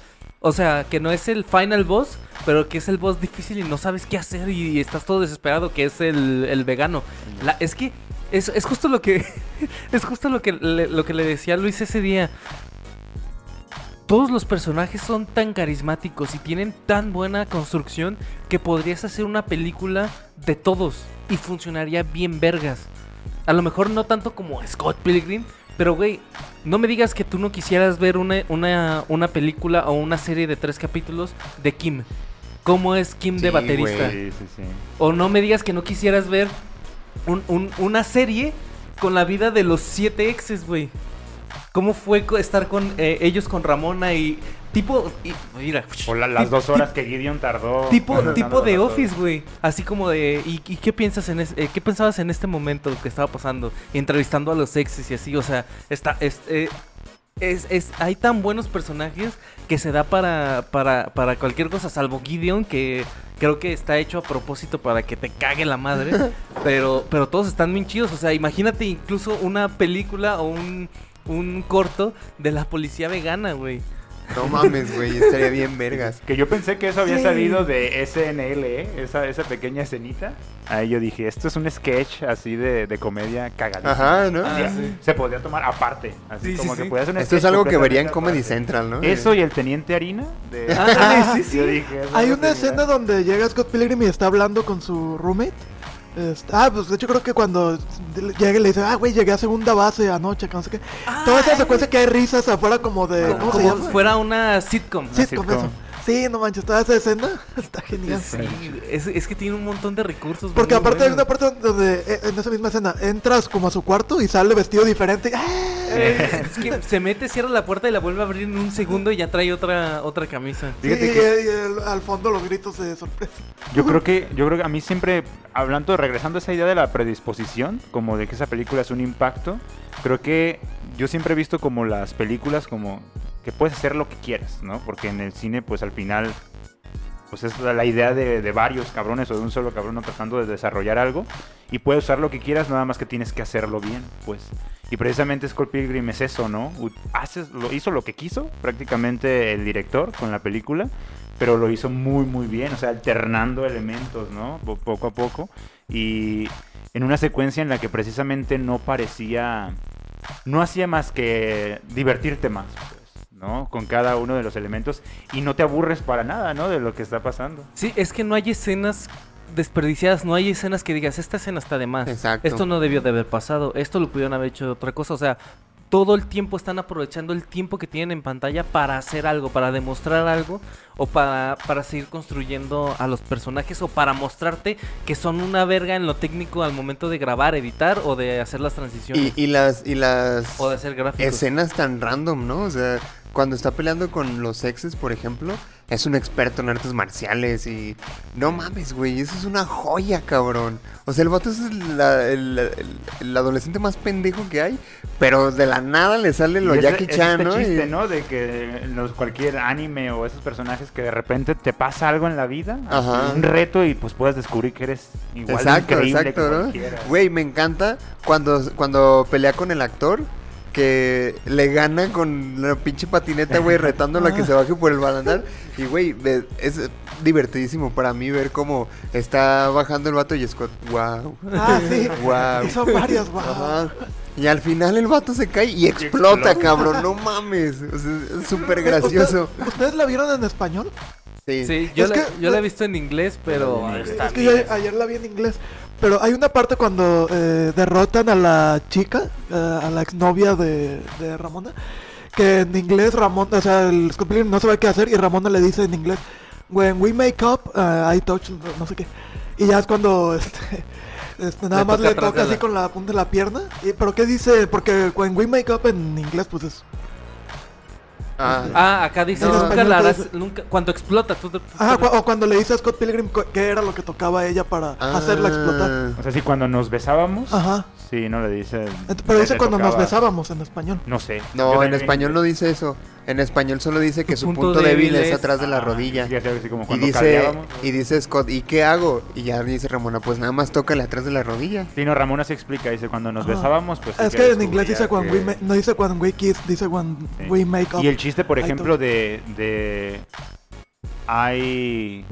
S4: O sea, que no es el final boss, pero que es el boss difícil y no sabes qué hacer y estás todo desesperado, que es el, el vegano. La- es que es, es justo lo que. es justo lo que, le, lo que le decía Luis ese día. Todos los personajes son tan carismáticos y tienen tan buena construcción que podrías hacer una película de todos y funcionaría bien vergas. A lo mejor no tanto como Scott Pilgrim, pero güey, no me digas que tú no quisieras ver una, una, una película o una serie de tres capítulos de Kim. ¿Cómo es Kim de baterista?
S5: Sí, sí.
S4: O no me digas que no quisieras ver un- un- una serie con la vida de los siete exes, güey. ¿Cómo fue estar con eh, ellos con Ramona y tipo... y- mira.
S5: O la- las dos horas que Gideon tardó.
S4: Tipo, tipo de. Office, güey. Así como de. ¿y, y qué piensas en es- eh, qué pensabas en este momento que estaba pasando? Entrevistando a los exes y así. O sea, está. Es, eh, es, es- hay tan buenos personajes que se da para, para, para cualquier cosa, salvo Gideon, que creo que está hecho a propósito para que te cague la madre. pero, pero todos están bien chidos. O sea, imagínate incluso una película o un, un corto de la policía vegana, güey.
S3: No mames, güey. Estaría bien vergas.
S5: Que yo pensé que eso había
S4: Sí.
S5: salido de SNL, ¿eh? esa, esa pequeña escenita. Ahí yo dije, esto es un sketch así de, de comedia cagadísimo.
S3: Ajá, ¿no?
S4: Ah, sí.
S5: Se podría tomar aparte. Así
S4: Sí,
S5: como
S4: sí,
S5: que
S4: sí.
S5: podía ser un
S3: Esto es algo que vería en Comedy
S5: aparte.
S3: Central, ¿no?
S5: Eso y el Teniente Harina. De...
S4: Ándale, sí, sí.
S5: Yo dije,
S6: Hay
S5: no
S6: una escena donde llega Scott Pilgrim y está hablando con su roommate. Este, ah, pues de hecho creo que cuando llega y le dice, ah, güey, llegué a segunda base anoche, que no sé qué. Toda esa secuencia que hay risas afuera como de...
S4: Como,
S6: ¿Cómo se llama?
S4: fuera una sitcom.
S5: Sitcom.
S6: como eso. Sí, no manches, toda esa escena está genial.
S4: Sí, es, es que tiene un montón de recursos.
S6: Porque aparte hay una parte donde eh, en esa misma escena entras como a su cuarto y sale vestido diferente. ¡Ah!
S4: Eh, es que se mete, cierra la puerta y la vuelve a abrir en un segundo y ya trae otra otra camisa.
S6: Sí,
S5: Fíjate
S6: y,
S5: que-
S6: y el- al fondo los gritos de sorpresa.
S5: Yo creo que, yo creo que a mí siempre, hablando, regresando a esa idea de la predisposición, como de que esa película es un impacto, creo que yo siempre he visto como las películas como que puedes hacer lo que quieras, ¿no? Porque en el cine, pues al final, pues es la, idea de, varios cabrones o de un solo cabrón tratando de desarrollar algo y puedes usar lo que quieras, nada más que tienes que hacerlo bien, pues. Y precisamente Scott Pilgrim es eso, ¿no? Haces, lo, hizo lo que quiso prácticamente el director con la película, pero lo hizo muy, muy bien, o sea, alternando elementos, ¿no? Po- Poco a poco. Y en una secuencia en la que precisamente no parecía, no hacía más que divertirte más, pues, ¿no? Con cada uno de los elementos y no te aburres para nada, ¿no? De lo que está pasando.
S4: Sí, es que no hay escenas desperdiciadas, no hay escenas que digas, esta escena está de más.
S3: Exacto.
S4: Esto no debió de haber pasado, esto lo pudieron haber hecho de otra cosa, o sea, todo el tiempo están aprovechando el tiempo que tienen en pantalla para hacer algo, para demostrar algo o para, para seguir construyendo a los personajes o para mostrarte que son una verga en lo técnico al momento de grabar, editar o de hacer las transiciones
S3: Y, y las, y las
S4: o de hacer gráficos.
S3: escenas tan random, ¿no? O sea, cuando está peleando con los exes, por ejemplo, es un experto en artes marciales y... No mames, güey, eso es una joya, cabrón. O sea, el vato es la- el, el- el adolescente más pendejo que hay, pero de la nada le sale lo Jackie
S5: es
S3: Chan,
S5: este
S3: ¿no?
S5: chiste,
S3: Y-
S5: ¿no? De que los, cualquier anime o esos personajes que de repente te pasa algo en la vida,
S3: Ajá.
S5: un reto y pues puedes descubrir que eres igual de
S3: Exacto,
S5: increíble
S3: exacto,
S5: que
S3: ¿no? Güey, me encanta cuando, cuando pelea con el actor que le gana con la pinche patineta, güey, retándola a que se baje por el balandar. Y, güey, es divertidísimo para mí ver cómo está bajando el vato y Scott, wow,
S6: Ah, sí.
S3: wow.
S6: Y son varias, wow.
S3: Ajá. Y al final el vato se cae y explota,
S5: explota.
S3: cabrón, no mames. O sea, es súper gracioso.
S6: ¿Usted- ¿Ustedes la vieron en español?
S3: Sí.
S4: Sí, yo,
S6: Es
S4: la,
S6: que-
S4: yo la he visto en inglés, pero está
S6: es que yo ayer la vi en inglés. Pero hay una parte cuando eh, derrotan a la chica, eh, a la exnovia de, de Ramona, que en inglés Ramona, o sea, el Pilgrim no sabe qué hacer y Ramona le dice en inglés, when we make up, uh, I touch, no sé qué. Y ya es cuando este, este, nada
S4: Le
S6: más le toca así
S4: la-
S6: con la punta de la pierna. Y, ¿Pero qué dice? Porque when we make up en inglés pues es...
S3: Ah,
S4: Ah, acá dice, nunca la harás, nunca, cuando explota, tú, tú-
S6: Ajá,
S4: tú-
S6: cu- o cuando le dice a Scott Pilgrim qué era lo que tocaba ella para hacerla explotar.
S3: ah.
S5: O sea, sí, cuando nos besábamos,
S6: Ajá.
S5: sí, no le dice...
S6: Pero dice cuando nos besábamos en español.
S5: No sé.
S3: No, en español no dice eso. En español solo dice que
S4: Su punto
S3: punto, débil
S4: débil
S3: es
S4: es-
S3: atrás de la
S5: Ah,
S3: rodilla.
S5: sí, así- así como
S3: Y
S5: cuando
S3: dice, y dice Scott, ¿y qué hago? Y ya dice Ramona, pues nada más tócale atrás de la rodilla.
S5: Sí, no, Ramona se explica, dice, cuando nos
S6: Ajá.
S5: besábamos, pues... sí
S6: es que en inglés dice when
S5: que-
S6: we ma- no dice when we kiss, dice when
S5: Sí.
S6: we make up.
S5: Y el chiste, por ejemplo, de, de... I...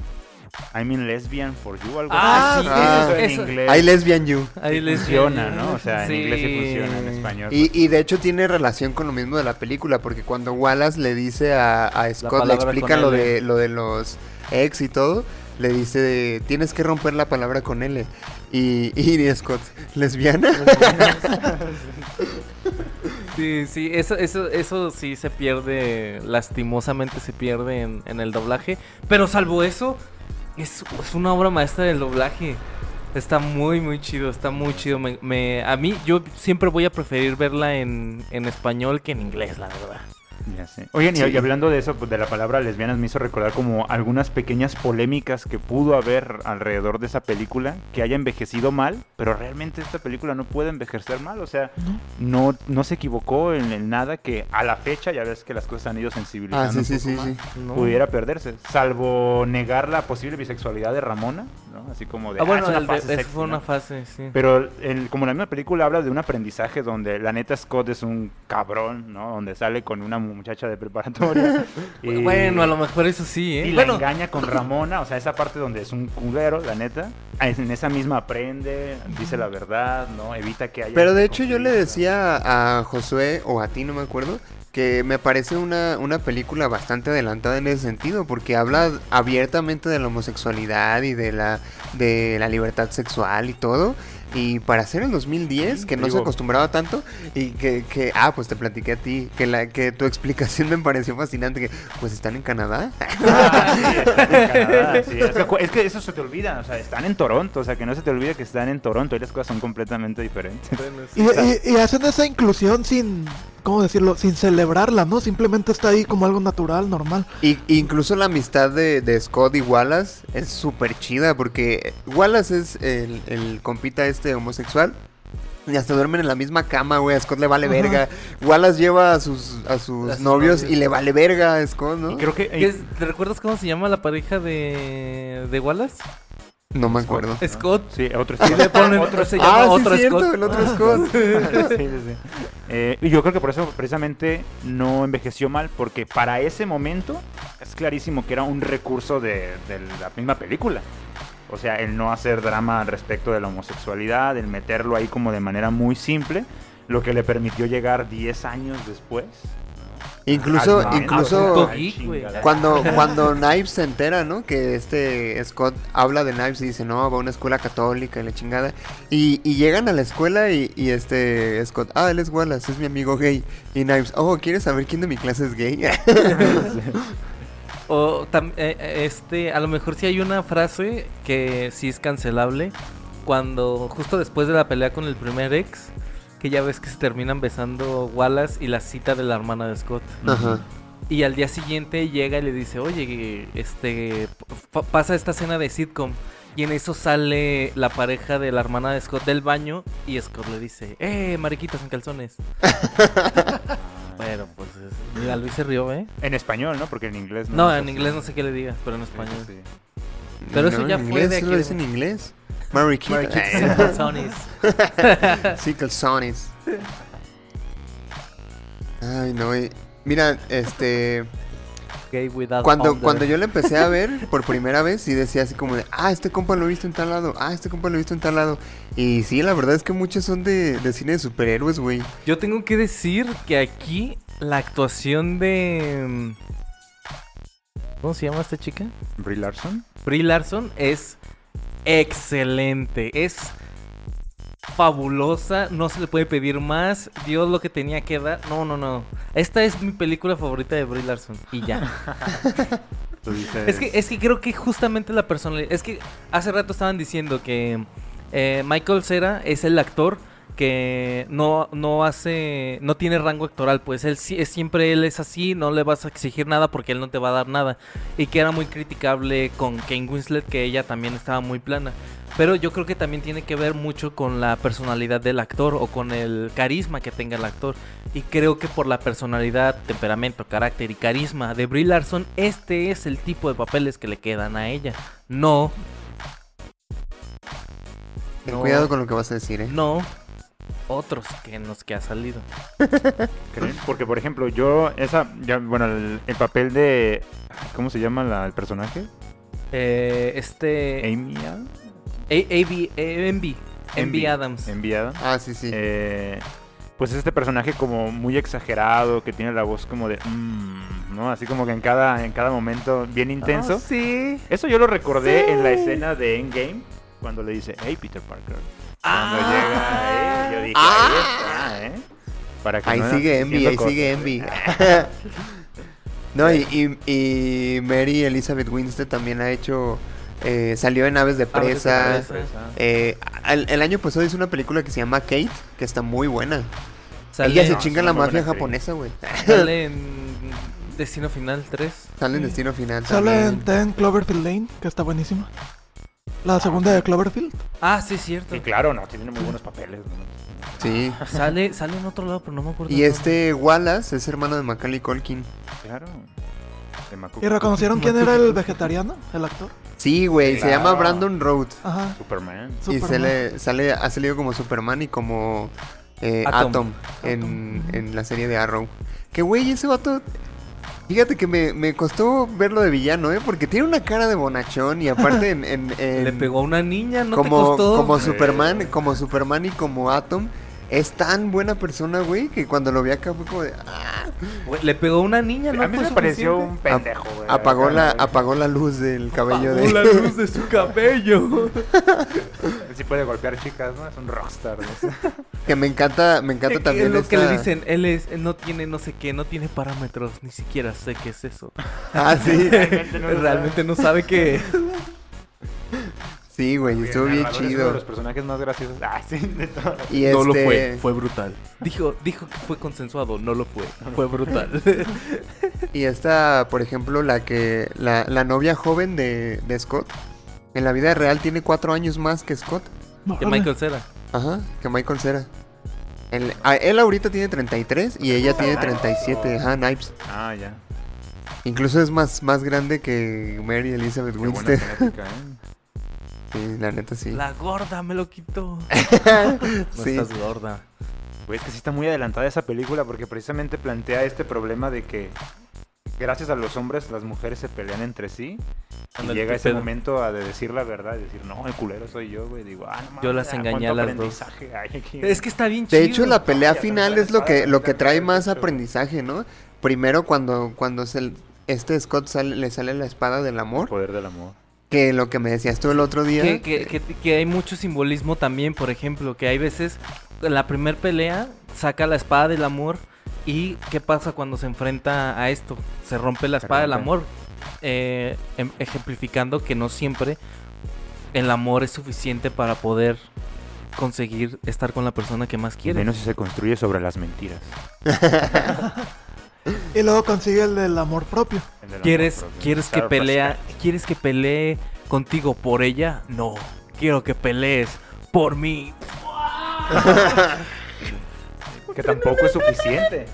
S5: I mean lesbian for you, algo
S4: Ah,
S5: así.
S3: sí,
S5: Eso en
S4: eso-
S5: inglés
S3: I lesbian you.
S4: Ahí les
S5: funciona, ¿no? O sea, en
S4: Sí.
S5: inglés sí funciona, en español.
S3: Y, y de hecho tiene relación con lo mismo de la película, porque cuando Wallace le dice a, a Scott, le explica lo de, lo de los ex y todo, le dice, tienes que romper la palabra con L. Y, y Scott, ¿lesbiana?
S4: Sí, sí, eso, eso, eso sí se pierde, lastimosamente se pierde en, en el doblaje. Pero salvo eso, es, es una obra maestra del doblaje. Está muy, muy chido, está muy chido. Me, me- a mí, yo siempre voy a preferir verla en, en español que en inglés, la verdad.
S5: Ya sé. Oigan, y-
S3: Sí.
S5: y hablando de eso, pues, de la palabra lesbianas, me hizo recordar como algunas pequeñas polémicas que pudo haber alrededor de esa película, que haya envejecido mal, pero realmente esta película no puede envejecer mal, o sea, no, no se equivocó en, en nada que a la fecha, ya ves que las cosas han ido sensibilizando
S3: ah, sí.
S4: ¿no?
S5: pudiera perderse, salvo negar la posible bisexualidad de Ramona, ¿no? Así como de,
S4: Ah, bueno,
S5: "Ah, es una
S4: el de-
S5: fase
S4: esa
S5: sexy",
S4: fue
S5: ¿no?
S4: una fase, sí.
S5: Pero el- como la misma película habla de un aprendizaje donde la neta Scott es un cabrón, ¿no? Donde sale con una muchacha de preparatoria. y-
S4: Bueno, a lo mejor eso sí, ¿eh?
S5: Y
S4: bueno,
S5: la engaña con Ramona, o sea, esa parte donde es un culero, la neta. En esa misma aprende, dice la verdad, ¿no? Evita que haya...
S3: Pero de hecho yo le decía a Josué o a ti, no me acuerdo, que me parece una, una película bastante adelantada en ese sentido, porque habla abiertamente de la homosexualidad y de la, de la libertad sexual y todo. Y para hacer el 2010, que no se acostumbraba tanto, y que, que, ah, pues te platiqué a ti, que, la, que tu explicación me pareció fascinante, que pues están en Canadá.
S5: Ah, sí, están en Canadá, sí. Es, que, es que eso se te olvida, o sea, están en Toronto, o sea, que no se te olvide que están en Toronto y las cosas son completamente diferentes.
S4: bueno,
S6: Y,
S4: sí.
S6: y- y hacen esa inclusión sin, ¿cómo decirlo? Sin celebrarla, ¿no? Simplemente está ahí como algo natural, normal.
S3: Y incluso la amistad de, de Scott y Wallace es súper chida porque Wallace es el, el compita este homosexual Y hasta duermen en la misma cama, güey. A Scott le vale verga. Wallace lleva a sus, a sus
S4: A
S3: novios, y le vale verga a Scott, ¿no?
S5: Y creo que...
S4: ¿Qué es- ¿Te recuerdas cómo se llama la pareja de, de Wallace?
S3: No me acuerdo.
S4: Scott.
S5: Sí, otro
S4: Y le ponen,
S5: otro
S4: se llama
S3: Ah, sí,
S4: otro
S3: cierto,
S4: Scott.
S3: el otro Scott.
S5: sí, sí, sí. Eh, y yo creo que por eso precisamente no envejeció mal, porque para ese momento es clarísimo que era un recurso de, de la misma película. O sea, el no hacer drama al respecto de la homosexualidad, el meterlo ahí como de manera muy simple, lo que le permitió llegar 10 años después.
S3: Incluso,
S5: momento,
S3: incluso cuando, cuando Knives se entera, ¿no? Que este Scott habla de Knives y dice, no, va a una escuela católica y la chingada. Y, y llegan a la escuela y, y este Scott, ah, él es Wallace, es mi amigo gay. Y Knives, oh, ¿quieres saber quién de mi clase es gay?
S4: O tam- eh, eh, este, a lo mejor sí hay una frase que sí es cancelable. Cuando, justo después de la pelea con el primer ex, que ya ves que se terminan besando Wallace y la cita de la hermana de Scott.
S3: Ajá.
S4: Y al día siguiente llega y le dice, oye, este, pa- pasa esta escena de sitcom. Y en eso sale la pareja de la hermana de Scott del baño y Scott le dice, eh, mariquitas en calzones. bueno, pues es- mira, Luis se rió, ¿eh?
S5: En español, ¿no? Porque en inglés no.
S4: No, en inglés no sé qué le diga, pero en español.
S5: Sí, sí.
S4: Pero eso ya fue de
S3: eso
S4: aquí
S3: lo dice en inglés.
S4: En calzones.
S3: Sí, calzones. Ay, no. y- Mira, este...
S4: Gay without
S3: Cuando,
S4: under.
S3: cuando yo la empecé a ver por primera vez, sí decía así como de, ah, este compa lo he visto en tal lado, ah, este compa lo he visto en tal lado. Y sí, la verdad es que muchos son de, de cine de superhéroes, güey.
S4: Yo tengo que decir que aquí la actuación de... mm, ¿Cómo se llama esta chica?
S5: Brie Larson.
S4: Brie Larson es excelente. Es fabulosa. No se le puede pedir más. Dio lo que tenía que dar. No, no, no. Esta es mi película favorita de Brie Larson. Y ya.
S5: Dices-
S4: Es que, es que creo que justamente la personalidad. Es que hace rato estaban diciendo que eh, Michael Cera es el actor que no, no hace. No tiene rango actoral. Pues él es siempre él es así. No le vas a exigir nada porque él no te va a dar nada. Y que era muy criticable con Kane Winslet, que ella también estaba muy plana. Pero yo creo que también tiene que ver mucho con la personalidad del actor o con el carisma que tenga el actor. Y creo que por la personalidad, temperamento, carácter y carisma de Brie Larson, este es el tipo de papeles que le quedan a ella. No,
S3: Ten
S4: No.
S3: cuidado con lo que vas a decir, ¿eh?
S4: no otros que en los que ha salido.
S5: ¿Creen? Porque, por ejemplo, yo, esa, ya, bueno, el, el papel de, ¿cómo se llama la- el personaje?
S4: Eh, este...
S5: Amy Adams.
S4: Envy. Envy Adams.
S5: Enviada.
S3: Ah, sí, sí.
S5: Eh, pues es este personaje como muy exagerado, que tiene la voz como de, "Mm", ¿no? Así como que en cada, en cada momento bien intenso.
S4: Ah, sí.
S5: Eso yo lo recordé
S4: Sí.
S5: en la escena de Endgame, cuando le dice, hey Peter Parker. Cuando
S4: Ah.
S5: llega, eh, yo dije,
S3: Ah.
S5: ahí está, ¿eh? Para que
S3: Ahí
S5: no
S3: sigue Envy, ahí
S5: diciendo
S3: sigue
S5: cosas,
S3: Envy. no, y, y, y Mary Elizabeth Winstead también ha hecho... eh, salió en Aves de
S4: Aves de
S3: Presa.
S4: Presa.
S3: Eh, el, el año pasado hizo una película que se llama Kate, que está muy buena.
S4: Sale,
S3: Ella se
S5: No,
S3: chinga la mafia japonesa, güey.
S4: sale en Destino Final 3.
S3: Sale en Destino Final
S6: Sale en. Ten Cloverfield Lane, que está buenísima. La segunda de Cloverfield.
S4: Ah, sí, cierto.
S5: Y claro, no, tiene muy buenos papeles. ¿no?
S3: Sí.
S4: Sale, sale en otro lado, pero no me acuerdo.
S3: Y
S4: en
S3: este Wallace es hermano de Macaulay Culkin.
S5: Claro. De Macu-
S6: ¿Y reconocieron quién era el vegetariano? El actor.
S3: Sí, güey, se llama Brandon Road.
S6: Ajá.
S5: Superman.
S3: Y
S6: Superman.
S3: se le, sale, ha salido como Superman y como eh,
S4: Atom.
S3: Atom, en, en la serie de Arrow. Que güey, ese vato. Fíjate que me, me costó verlo de villano, ¿eh? Porque tiene una cara de bonachón y aparte en. en- en-
S4: Le pegó a una niña, ¿no
S3: como,
S4: te costó?
S3: como. Superman, como Superman y como Atom. Es tan buena persona, güey, que cuando lo vi acá fue como de. ah,
S4: Güey, Le pegó una niña, ¿no?
S5: a mí me pareció un pendejo, güey.
S3: apagó, la, apagó la luz del cabello
S4: Apagó
S3: de.
S4: la luz de su cabello.
S5: Él sí puede golpear chicas, ¿no? Es un rockstar. ¿no?
S3: que me encanta, me encanta
S4: Que-
S3: también.
S4: es lo que le dicen, él es, él no tiene no sé qué, no tiene parámetros, ni siquiera sé qué es eso.
S3: Ah, sí.
S5: Realmente no lo
S4: Realmente no sabe qué.
S3: Sí, güey, estuvo
S5: El
S3: bien
S5: es uno de
S3: chido.
S5: los personajes más graciosos. Ah, sí, de todo.
S3: Y
S4: No lo
S3: este-
S4: fue, fue brutal. Dijo, dijo que fue consensuado, no lo fue, fue brutal.
S3: Y esta, por ejemplo, la que. La, la novia joven de, de Scott. En la vida real tiene cuatro años más que Scott.
S4: que. Michael Cera.
S3: Ajá, que Michael Cera. Él, a- él ahorita tiene 33 y ella tiene 37. Ajá, Knives.
S5: Ah, ya.
S3: Incluso es más, más grande que Mary Elizabeth
S5: Qué buena
S3: Winstead.
S5: genética, ¿eh?
S3: Sí, la neta sí.
S4: La gorda me lo quitó. No
S3: Sí.
S4: estás gorda.
S5: Güey, es que sí está muy adelantada esa película porque precisamente plantea este problema de que gracias a los hombres las mujeres se pelean entre sí y llega ese
S4: pedo.
S5: momento a de decir la verdad y decir, no, el culero soy yo, güey. Digo, ah, no mames,
S4: Yo las engañé a las dos.
S5: aprendizaje hay aquí".
S4: Es que está bien chido.
S3: De hecho, la pelea final es lo que, lo que trae más aprendizaje, ¿no? Primero cuando, cuando se, este Scott sale- le sale la espada del
S5: El
S3: amor,
S5: poder del amor.
S3: Que lo que me decías tú el otro día.
S4: Que, que- que- que hay mucho simbolismo también, por ejemplo, que hay veces en la primer pelea saca la espada del amor y qué pasa cuando se enfrenta a esto, se rompe la espada del amor, eh, em- ejemplificando que no siempre el amor es suficiente para poder conseguir estar con la persona que más quiere.
S5: Menos si se construye sobre las mentiras.
S6: Y luego consigue el del amor propio.
S5: Amor
S4: ¿Quieres,
S5: propio.
S4: ¿quieres que
S5: Self-respect.
S4: pelea, quieres que pelee contigo por ella? No, quiero que pelees por mí.
S5: Que tampoco es suficiente.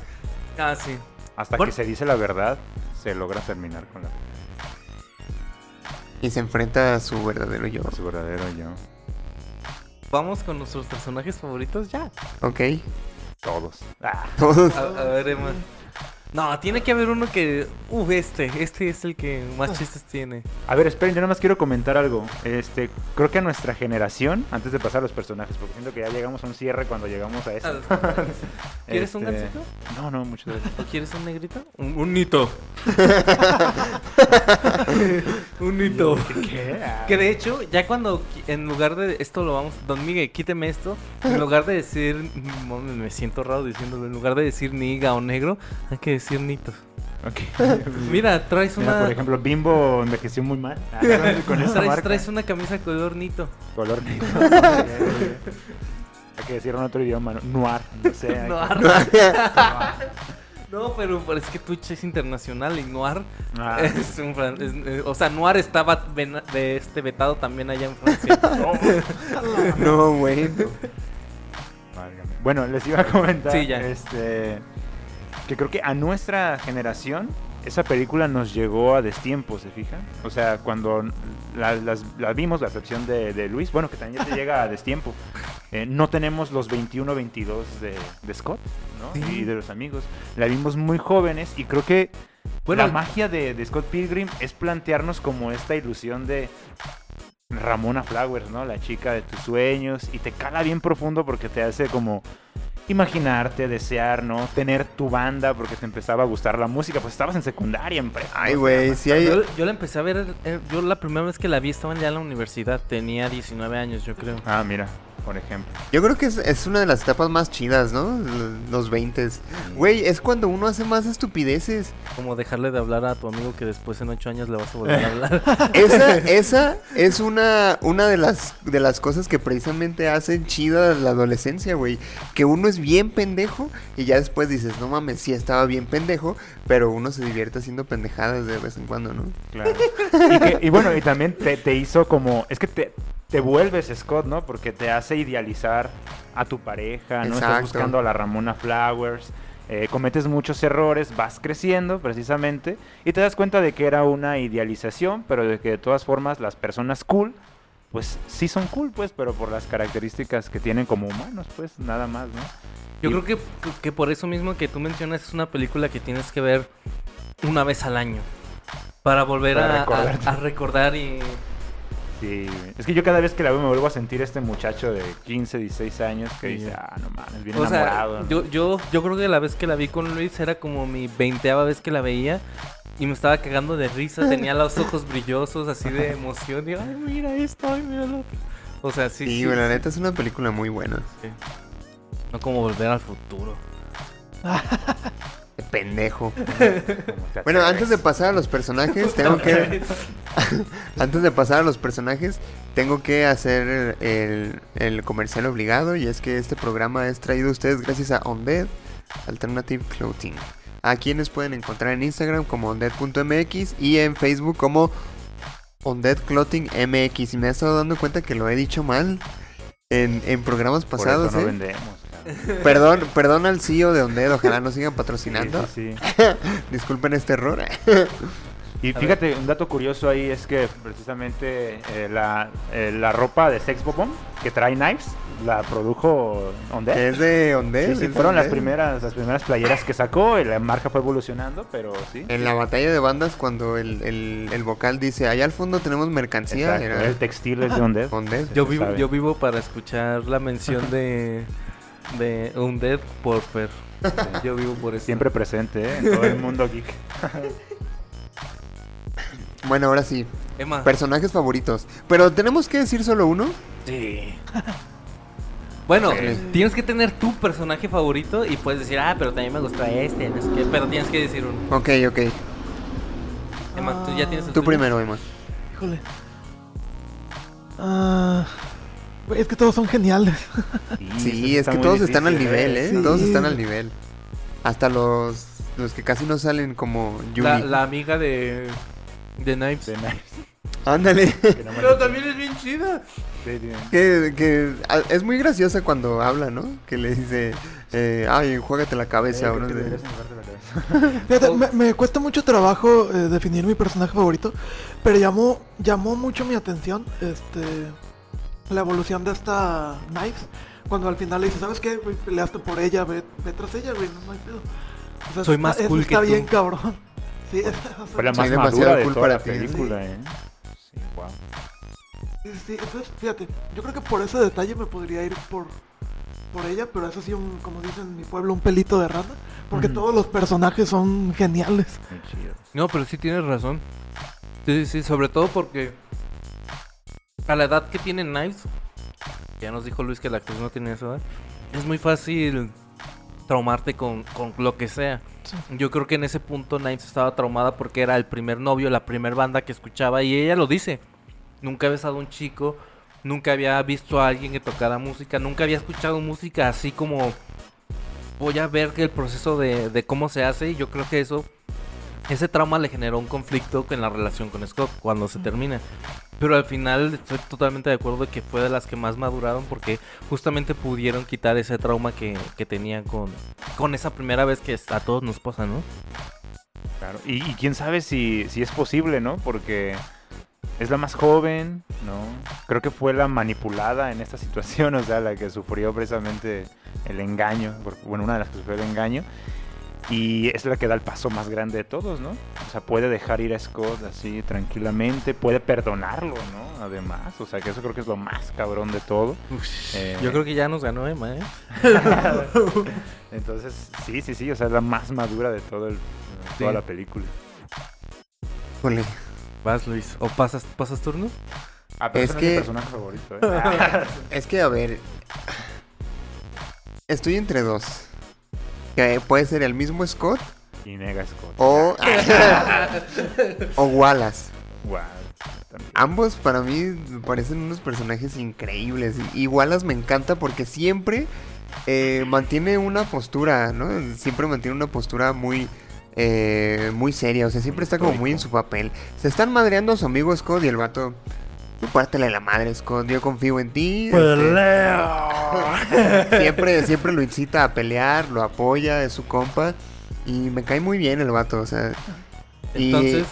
S4: Ah, sí.
S5: Hasta
S4: Bueno.
S5: que se dice la verdad, se logra terminar con la,
S3: Y se enfrenta a su verdadero yo.
S5: con su verdadero yo.
S4: Vamos con nuestros personajes favoritos ya.
S3: Ok.
S5: Todos. Ah,
S3: Todos.
S4: A, a ver, Emma. No, tiene que haber uno que. Uf, este. Este es el que más chistes tiene.
S5: A ver, esperen, yo nada más quiero comentar algo. Este, creo que a nuestra generación, antes de pasar a los personajes, porque siento que ya llegamos a un cierre cuando llegamos a eso.
S4: ¿Quieres un
S5: Este,
S4: gancito?
S5: No, no, muchas gracias.
S4: ¿O quieres un negrito? Un, un nito. un nito.
S5: ¿Qué?
S4: Que de hecho, ya cuando en lugar de esto lo vamos, Don Miguel, quíteme esto, en lugar de decir, me siento raro diciéndolo, en lugar de decir niga o negro, hay que decir nitos.
S5: ok.
S4: Mira, traes
S5: Mira,
S4: una
S5: por ejemplo, Bimbo envejeció muy mal. Ah, con esa
S4: traes,
S5: marca.
S4: traes una camisa color nito.
S5: Color negro. Hay que decirlo en otro idioma, ¿no? Noir, no sé. hay
S4: No,
S5: que-
S4: No, pero, pero es que Twitch es internacional y Noir
S5: Ah,
S4: es un fran- es- eh, o sea, Noir estaba de este vetado también allá en Francia.
S3: No, güey.
S5: Bueno, les iba a comentar
S4: Sí, ya.
S5: este que creo que a nuestra generación esa película nos llegó a destiempo, ¿se fijan? O sea, cuando la, las- la vimos, la excepción de, de Luis, bueno, que también ya te llega a destiempo. Eh, no tenemos los 21-22 de, de Scott, ¿no?
S4: Sí.
S5: Y de los amigos. La vimos muy jóvenes y creo que
S4: Bueno,
S5: la magia de, de Scott Pilgrim es plantearnos como esta ilusión de Ramona Flowers, ¿no? La chica de tus sueños. Y te cala bien profundo porque te hace como imaginarte, desear, ¿no? Tener tu banda porque te empezaba a gustar la música. Pues estabas en secundaria, en prepa.
S3: Ay, güey, sí hay...
S4: yo, yo la empecé a ver, eh, yo la primera vez que la vi estaba ya en la universidad, tenía 19 años yo creo.
S5: Ah, mira, por ejemplo.
S3: Yo creo que es, es una de las etapas más chidas, ¿no? Los 20. Güey, es cuando uno hace más estupideces.
S4: Como dejarle de hablar a tu amigo que después en 8 años le vas a volver a hablar.
S3: Esa, esa es una, una de las de las cosas que precisamente hacen chida la adolescencia, güey. Que uno es bien pendejo y ya después dices, no mames, sí estaba bien pendejo, pero uno se divierte haciendo pendejadas de vez en cuando, ¿no?
S5: Claro. Y, que- y bueno, y también te, te hizo como. Es que te, te vuelves Scott, ¿no? Porque te hace idealizar a tu pareja, ¿no? Estás buscando a la Ramona Flowers. eh, cometes muchos errores, vas creciendo precisamente y te das cuenta de que era una idealización, pero de que de todas formas las personas cool, pues sí son cool, pues, pero por las características que tienen como humanos, pues nada más, ¿no?
S4: Yo
S5: Y-
S4: creo que, que por eso mismo que tú mencionas es una película que tienes que ver una vez al año. Para volver
S5: Para
S4: a, a recordar y...
S5: Sí, es que yo cada vez que la veo me vuelvo a sentir este muchacho de 15, 16 años que
S4: Sí.
S5: dice, ah, no mames, bien
S4: O sea,
S5: enamorado. ¿no?".
S4: yo, yo, yo creo que la vez que la vi con Luis era como mi veinteava vez que la veía y me estaba cagando de risa, tenía los ojos brillosos así de emoción y ay mira esto, ay mira lo otro. O sea, sí,
S3: Sí,
S4: sí,
S3: güey, la
S4: sí,
S3: neta es una película muy buena.
S4: sí. No como volver al futuro.
S3: Qué pendejo. Bueno, antes de pasar a los personajes, tengo que... antes de pasar a los personajes, tengo que hacer el, el comercial obligado y es que este programa es traído a ustedes gracias a Undead Alternative Clothing. A quienes pueden encontrar en Instagram como undead.mx y en Facebook como Undead Clothing MX. Y me he estado dando cuenta que lo he dicho mal. en, en programas
S5: Por
S3: pasados,
S5: eso no
S3: ¿eh?
S5: vendemos.
S3: Perdón, perdón al CEO de Onded, ojalá nos sigan patrocinando.
S5: Sí, sí, sí.
S3: Disculpen este error.
S5: Y fíjate, un dato curioso ahí es que precisamente eh, la, eh, la ropa de Sex Bobón que trae Knives la produjo Ondel.
S3: es de Onded.
S5: Sí, sí, fueron las primeras, las primeras playeras que sacó y la marca fue evolucionando, pero sí.
S3: En la batalla de bandas, cuando el, el, el vocal dice, allá al fondo tenemos mercancía,
S5: Exacto,
S3: era
S5: el textil es de Ondel.
S3: Onded.
S4: Yo vivo,
S5: sabe.
S4: yo vivo para escuchar la mención de, de Undead por Fer. Yo vivo por eso.
S5: Siempre presente ¿eh? en todo el mundo geek.
S3: Bueno, ahora sí,
S4: Emma.
S3: personajes favoritos. Pero tenemos que decir solo uno.
S4: Sí. Bueno, tienes que tener tu personaje favorito y puedes decir, ah, pero también me gusta este, no sé qué, pero tienes que decir uno.
S3: Ok, ok.
S4: Emma, tú ya tienes el
S3: Tú
S4: tuyo?
S3: primero, Emma.
S6: Híjole. Ah, es que todos son geniales.
S3: Sí,
S5: eso
S3: es que todos están al nivel, ¿eh?
S6: Sí.
S3: Todos están al nivel. Hasta los, los que casi no salen como Yumi.
S4: La, la amiga de, de Knives.
S5: De Knives,
S3: Ándale.
S4: Pero también es bien chida.
S3: Que, que es muy graciosa cuando habla, ¿no? Que le dice, eh, ay, juégate la cabeza.
S5: Eh, la cabeza.
S6: Fíjate, me, me cuesta mucho trabajo eh, definir mi personaje favorito, pero llamó, llamó mucho mi atención este, la evolución de esta Knives. Cuando al final le dice, ¿sabes qué? Peleaste por ella, ve, ve tras ella, güey, no, no hay pedo. O sea,
S4: Soy más
S6: está-
S4: cool que
S6: está
S4: tú.
S6: bien, cabrón. Sí,
S5: Fue la más madura de toda
S3: para
S5: la película, ¿eh? Sí, wow.
S6: Sí, sí, entonces, fíjate, yo creo que por ese detalle me podría ir por, por ella, pero eso sí, un, como dicen en mi pueblo, un pelito de rana, porque todos los personajes son geniales.
S4: No, pero sí tienes razón. Sí, sí, sí, sobre todo porque a la edad que tiene Knives, ya nos dijo Luis que la actriz no tiene esa edad, es muy fácil traumarte con, con lo que sea. Yo creo que en ese punto Knives estaba traumada porque era el primer novio, la primer banda que escuchaba y ella lo dice. Nunca he besado a un chico, nunca había visto a alguien que tocara música, nunca había escuchado música así como voy a ver el proceso de, de cómo se hace y yo creo que eso ese trauma le generó un conflicto en la relación con Scott cuando se termina. Pero al final estoy totalmente de acuerdo de que fue de las que más maduraron porque justamente pudieron quitar ese trauma que, que tenían con, con esa primera vez que a todos nos pasa, ¿no?
S5: Claro. Y, quién sabe si, si es posible, ¿no? Porque es la más joven, ¿no? Creo que fue la manipulada en esta situación, o sea, la que sufrió precisamente el engaño, bueno, una de las que sufrió el engaño. Y es la que da el paso más grande de todos, ¿no? O sea, puede dejar ir a Scott así tranquilamente, puede perdonarlo, ¿no? Además, o sea, que eso creo que es lo más cabrón de todo. Eh,
S4: Yo creo que ya nos ganó Emma, ¿eh?
S5: Entonces, sí, sí, sí, o sea, es la más madura de todo el, toda
S4: Sí.
S5: la película.
S3: Híjole.
S4: Vas, Luis. ¿O pasas, pasas turno?
S5: Ah, pero
S3: Es que-
S5: mi personaje favorito, ¿eh?
S3: Es que, a ver. Estoy entre dos. Que puede ser el mismo Scott
S5: y Nega Scott.
S3: o. o Wallace. Ambos para mí me parecen unos personajes increíbles. Y Wallace me encanta porque siempre eh, mantiene una postura, ¿no? Siempre mantiene una postura muy. eh, muy seria, o sea, siempre está como muy en su papel. Se están madreando a su amigo Scott y el vato. Tú pártele la madre, Scott. Yo confío en ti. este, siempre, siempre lo incita a pelear, lo apoya, es su compa. Y me cae muy bien el vato, o sea. y-
S4: Entonces,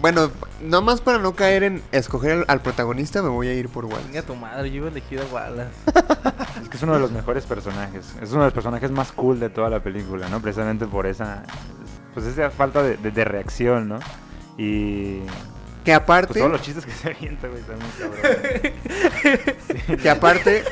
S3: bueno, nomás para no caer en escoger al, al protagonista, me voy a ir por Wallace.
S4: venga tu madre, yo iba a elegir a Wallace.
S5: Es que es uno de los mejores personajes. Es uno de los personajes más cool de toda la película, ¿no? Precisamente por esa. Pues esa falta de, de- de reacción, ¿no? Y.
S3: Que aparte,
S5: Pues todos los chistes que se avienta, güey, están muy cabrones.
S3: que aparte,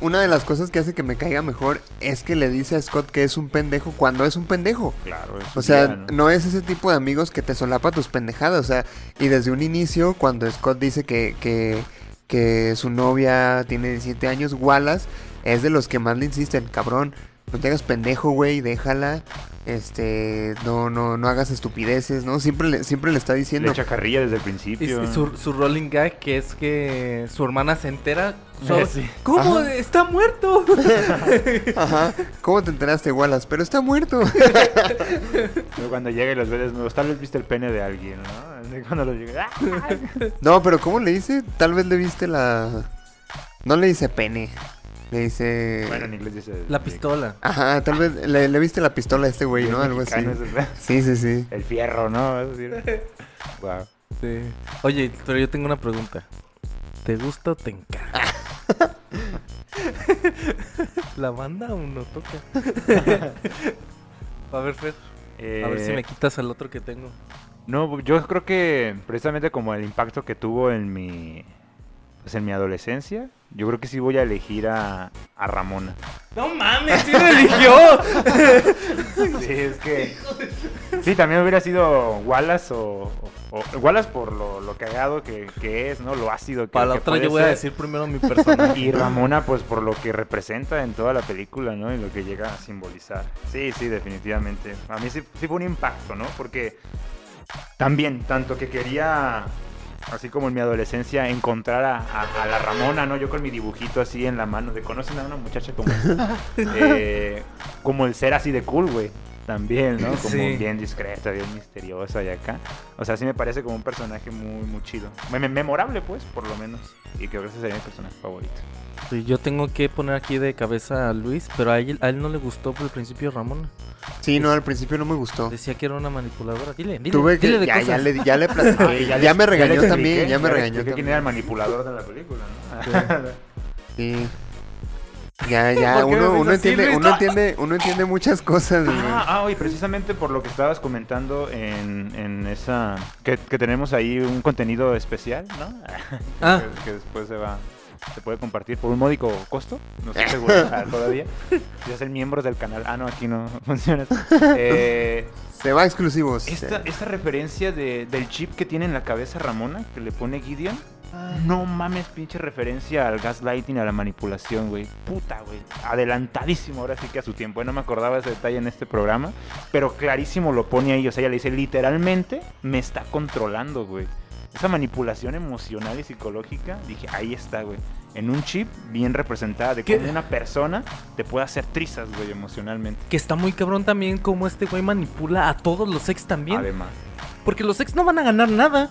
S3: una de las cosas que hace que me caiga mejor es que le dice a Scott que es un pendejo cuando es un pendejo.
S5: Claro, es
S3: O sea,
S5: vida,
S3: ¿no? es ese tipo de amigos que te solapa tus pendejadas. O sea, y desde un inicio, cuando Scott dice que, que, que su novia tiene 17 años, Wallace es de los que más le insisten, cabrón, no te hagas pendejo, güey, déjala. Este, no, no, no hagas estupideces, ¿no? Siempre le, siempre le está
S5: Le
S3: diciendo.
S5: echa carrilla desde el principio.
S4: y su, su rolling gag que es que su hermana se entera. so-
S5: sí.
S4: ¿Cómo?
S3: Ajá.
S4: ¡Está muerto!
S3: Ajá. ¿Cómo te enteraste, Wallace? Pero está muerto.
S5: Cuando llega y los ve desnudos, tal vez viste el pene de alguien, ¿no? Cuando los llega. ¡ah!
S3: No, pero ¿cómo le dice? Tal vez le viste la. No le dice pene. Le dice.
S5: Bueno, en inglés dice...
S4: La pistola.
S3: Ajá, tal vez le, le viste la pistola a este güey, ¿no? Algo así. Sí, sí, sí.
S5: El fierro, ¿no? A decir. Wow.
S4: Sí. Oye, pero yo tengo una pregunta. ¿Te gusta o te encanta? ¿La banda o no toca? A ver, Fer. A ver si
S5: Eh,
S4: me quitas el otro que tengo.
S5: No, yo creo que precisamente como el impacto que tuvo en mi, pues en mi adolescencia, yo creo que sí voy a elegir a, a Ramona.
S4: ¡No mames! ¡Sí lo eligió!
S5: Sí, es que... Sí, también hubiera sido Wallace o... o- Wallace por lo, lo cagado que, que es, ¿no? Lo ácido que,
S4: Para la
S5: que
S4: otra
S5: puede
S4: yo voy a decir primero mi personaje.
S5: Y Ramona, pues por lo que representa en toda la película, ¿no? Y lo que llega a simbolizar. Sí, sí, definitivamente. A mí sí, sí fue un impacto, ¿no? Porque también, tanto que quería, así como en mi adolescencia, encontrar a, a- a la Ramona, ¿no? Yo con mi dibujito así en la mano, de conocen a una muchacha como, eh, como el ser así de cool, güey. También, ¿no? Como
S4: Sí.
S5: bien discreta, bien misteriosa y acá. O sea, sí me parece como un personaje muy, muy chido. Me- me- memorable, pues, por lo menos. Y creo que ese sería mi personaje favorito.
S4: Sí, yo tengo que poner aquí de cabeza a Luis, pero a él, a él no le gustó por el principio Ramón.
S3: Sí, no, al principio no me gustó.
S4: Decía que era una manipuladora. Dile, dile,
S3: Tuve que.
S4: dile de
S3: Ya, le, ya le platiqué. ya, me regañó también. Ya me regañó
S5: expliqué quién era el
S3: también.
S5: manipulador de la película, ¿no?
S3: Sí. Ya, ya,
S5: ¿Por qué me
S3: uno,
S5: ves
S3: uno
S5: así,
S3: entiende, uno entiende, uno entiende muchas cosas.
S5: Ah, ah, y precisamente por lo que estabas comentando en, en esa... Que, que tenemos ahí un contenido especial, ¿no?
S4: Ah.
S5: que, que después se va... Se puede compartir por un módico costo, no estoy seguro ah, todavía. Si hacen miembros del canal. Ah, no, aquí no funciona. Eh,
S3: Se va exclusivos.
S5: esta, esta referencia de- del chip que tiene en la cabeza Ramona, que le pone Gideon. No mames, pinche referencia al gaslighting, a la manipulación, güey. Puta, güey. Adelantadísimo ahora sí que a su tiempo. No me acordaba ese detalle en este programa. Pero clarísimo lo pone ahí. O sea, ella le dice, literalmente me está controlando, güey. Esa manipulación emocional y psicológica, dije, ahí está, güey. En un chip bien representada de cómo una persona te puede hacer trizas, güey, emocionalmente.
S4: Que está muy cabrón también como este güey manipula a todos los ex también.
S5: Además.
S4: Porque los ex no van a ganar nada.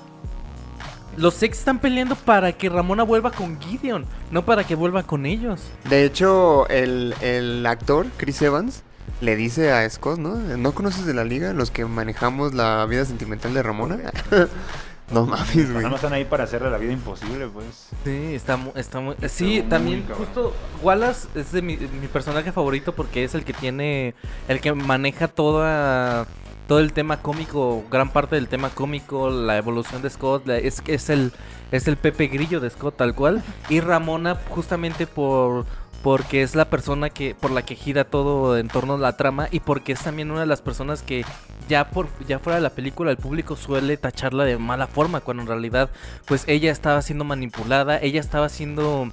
S4: Los ex están peleando para que Ramona vuelva con Gideon, no para que vuelva con ellos.
S3: De hecho, el, el actor, Chris Evans, le dice a Scott, ¿no? ¿No conoces de la liga los que manejamos la vida sentimental de Ramona? no mames, güey.
S5: Más están ahí para hacerle la vida imposible, pues.
S4: Sí, está, mu- está muy... Sí,
S5: muy
S4: también
S5: cabrón.
S4: justo Wallace es de mi, mi personaje favorito porque es el que tiene, el que maneja toda todo el tema cómico, gran parte del tema cómico, la evolución de Scott, es es el es el Pepe Grillo de Scott tal cual. Y Ramona justamente por porque es la persona que por la que gira todo en torno a la trama y porque es también una de las personas que ya por ya fuera de la película el público suele tacharla de mala forma cuando en realidad pues ella estaba siendo manipulada, ella estaba siendo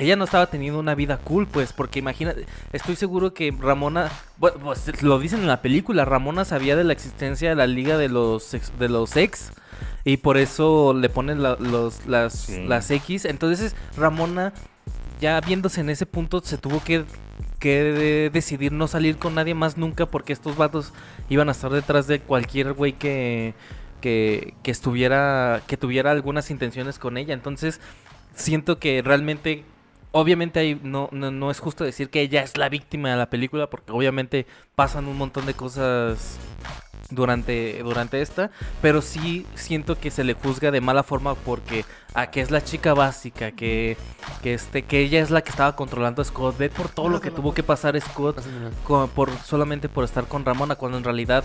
S4: ella no estaba teniendo una vida cool, pues, porque imagínate, estoy seguro que Ramona, bueno, pues, lo dicen en la película, Ramona sabía de la existencia de la liga de los ex, de los ex y por eso le ponen la- los, las,
S5: Sí.
S4: las X. Entonces Ramona, ya viéndose en ese punto, se tuvo que, que de- decidir no salir con nadie más nunca porque estos vatos iban a estar detrás de cualquier güey que, que, que estuviera, que tuviera algunas intenciones con ella. Entonces siento que realmente obviamente ahí no, no, no es justo decir que ella es la víctima de la película porque obviamente pasan un montón de cosas durante, durante esta, pero sí siento que se le juzga de mala forma porque a que es la chica básica, que, que, este, que ella es la que estaba controlando a Scott, ve por todo lo que tuvo que pasar Scott co- por, solamente por estar con Ramona, cuando en realidad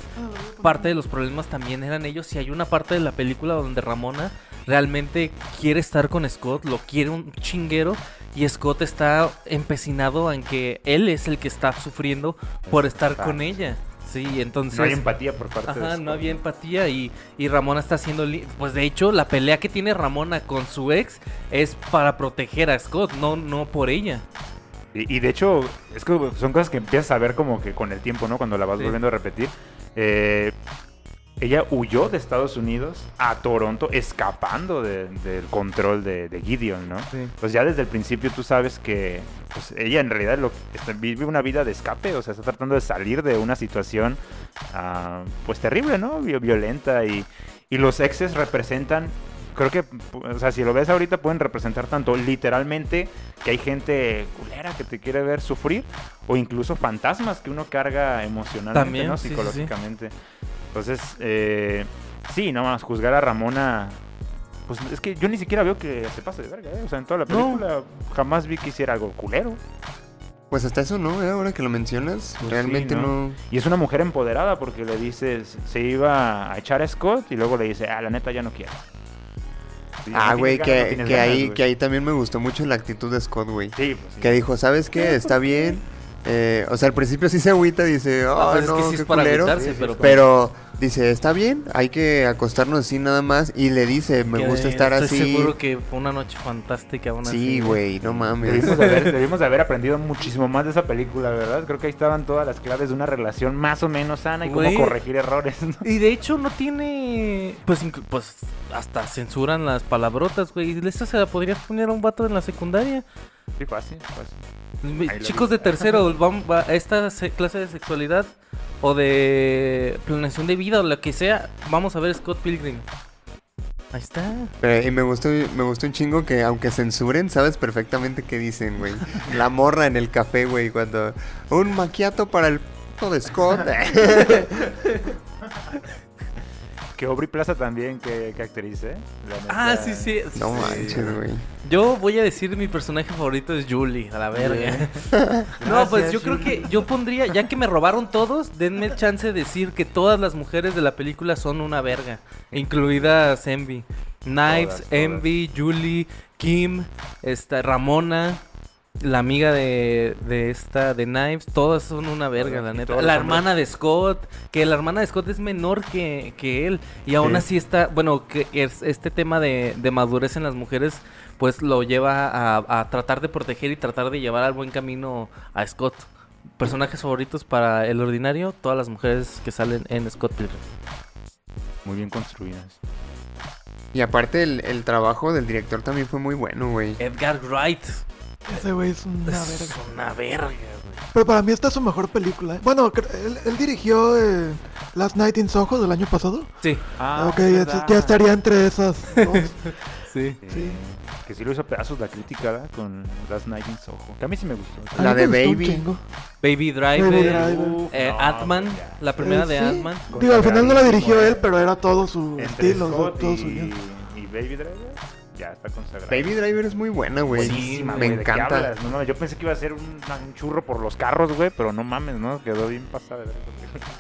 S4: parte de los problemas también eran ellos. Y hay una parte de la película donde Ramona realmente quiere estar con Scott, lo quiere un chinguero y Scott está empecinado en que él es el que está sufriendo por estar con ella. Sí, entonces...
S5: No hay empatía por parte de
S4: Ajá,
S5: Scott.
S4: no había empatía y, y Ramona está haciendo... Pues de hecho, la pelea que tiene Ramona con su ex es para proteger a Scott, no, no por ella.
S5: Y, y de hecho, es que son cosas que empiezas a ver como que con el tiempo, ¿no? Cuando la vas
S4: Sí.
S5: volviendo a repetir. Eh, ella huyó de Estados Unidos a Toronto escapando de- del control de, de Gideon, ¿no?
S4: Sí.
S5: Pues ya desde el principio tú sabes que pues, ella en realidad lo, está- vive una vida de escape, o sea, está tratando de salir de una situación ah, pues terrible, ¿no? Vi- Violenta y, y los exes representan creo que, o sea, si lo ves ahorita pueden representar tanto literalmente que hay gente culera que te quiere ver sufrir o incluso fantasmas que uno carga emocionalmente,
S4: También,
S5: ¿no?
S4: sí, sí, sí.
S5: Entonces, eh, sí, no más juzgar a Ramona. Pues es que yo ni siquiera veo que se pase de verga, ¿eh? O sea, en toda la
S4: No.
S5: película jamás vi que hiciera algo culero.
S3: Pues hasta eso no, ¿eh? ahora que lo mencionas,
S5: Pues
S3: realmente
S5: sí,
S3: no.
S5: Y es una mujer empoderada porque le dices, se iba a echar a Scott y luego le dice, ah, la neta ya no quiero. Sí,
S3: Ah, güey,
S5: ganas,
S3: que,
S5: ganas,
S3: ahí, que ahí también me gustó mucho la actitud de Scott, güey.
S5: Sí, pues sí.
S3: Que dijo, ¿sabes qué? Está bien. Eh, o sea, al principio sí se agüita, dice, oh,
S4: es que sí
S3: qué
S4: es para
S3: culero".
S5: Sí,
S4: pero...
S3: dice, está bien, hay que acostarnos así nada más. Y le dice, me
S4: que
S3: gusta estar
S4: estoy
S3: así.
S4: seguro que fue una noche fantástica.
S3: Sí, güey, no mames.
S5: Debimos de, haber, debimos haber aprendido muchísimo más de esa película, ¿verdad? Creo que ahí estaban todas las claves de una relación más o menos sana y cómo
S4: Güey.
S5: corregir errores, ¿no?
S4: Y de hecho no tiene... Pues, pues hasta censuran las palabrotas, güey. Y Esta se la podrías poner a un vato en la secundaria.
S5: Sí, fácil, fácil. Lo
S4: Chicos de tercero, van, va- esta se- clase de sexualidad o de planeación de vida o lo que sea, vamos a ver Scott Pilgrim. Ahí está.
S3: Pero- y me gustó, me gustó un chingo que aunque censuren, sabes perfectamente qué dicen, güey. La morra en el café, güey, cuando... Un maquiato para el p de Scott.
S5: Que Aubrey Plaza también, que, que actriz, ¿eh? La
S4: Ah, sí, sí.
S3: no
S4: sí.
S3: manches, güey.
S4: Yo voy a decir mi personaje favorito es Julie, a la verga. no, pues yo creo que yo pondría, ya que me robaron todos, denme chance de decir que todas las mujeres de la película son una verga, incluidas Envy. Knives,
S5: Todas, todas.
S4: Envy, Julie, Kim, esta Ramona, la amiga de, de esta de Knives, todas son una verga, la neta. La hermana de Scott, que la hermana de Scott es menor que, que él y aún
S5: Sí.
S4: así está, bueno, que es este tema de, de madurez en las mujeres pues lo lleva a, a tratar de proteger y tratar de llevar al buen camino a Scott. Personajes favoritos para el ordinario, todas las mujeres que salen en Scott Pilgrim.
S5: Muy bien construidas.
S3: Y aparte el, el trabajo del director también fue muy bueno, güey.
S4: Edgar Wright.
S6: Ese güey es una
S4: es
S6: verga.
S4: una verga, güey.
S6: Pero para mí esta es su mejor película. ¿eh? Bueno, él, él dirigió eh, Last Night in Soho del año pasado.
S4: Sí,
S5: Ah,
S6: ok,
S5: es
S6: ya, estaría entre esas dos.
S4: sí.
S5: Sí. Que sí lo hizo a pedazos la crítica, ¿verdad? Con Last Night in Soho. Que a mí sí me gustó.
S6: A
S3: La de Baby.
S4: Baby Driver,
S6: Baby Driver.
S5: Uf,
S4: eh,
S5: no,
S4: Ant-Man,
S5: ya.
S4: la primera
S6: Eh,
S4: de
S6: sí.
S4: Ant-Man.
S6: Digo, al final no la dirigió él, pero era todo su
S5: Entre
S6: estilo,
S5: Scott
S6: todo su
S5: y Baby Driver, ya está consagrado.
S3: Baby Driver es muy buena, güey.
S5: Buenísima,
S3: me
S5: güey, ¿de qué
S3: encanta.
S5: No, yo pensé que iba a ser un, un churro por los carros, güey, pero no mames, ¿no? Quedó bien pasada.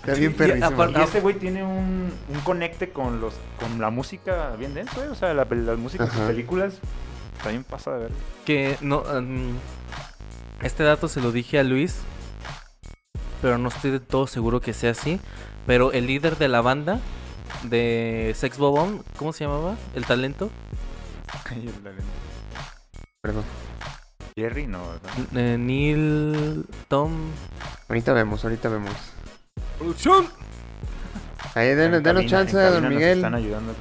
S3: Está bien
S4: Y
S3: perrísimo.
S4: aparte-
S5: Y este güey tiene un, un conecte con los con la música bien denso, güey. O sea, la, la música de sus
S3: Ajá.
S5: películas también pasa de ver.
S4: Que no. mm, este dato se lo dije a Luis. Pero no estoy de todo seguro que sea así. Pero el líder de la banda de Sex Bobón, ¿cómo se llamaba? El talento.
S3: Perdón.
S5: Jerry, no, ¿verdad?
S4: N- eh, Neil. Tom.
S3: Ahorita vemos, ahorita vemos.
S4: ¡Producción!
S3: Ahí den-
S5: En
S3: denos
S5: cabina-
S3: chance a don
S5: nos
S3: Miguel.
S5: están ayudando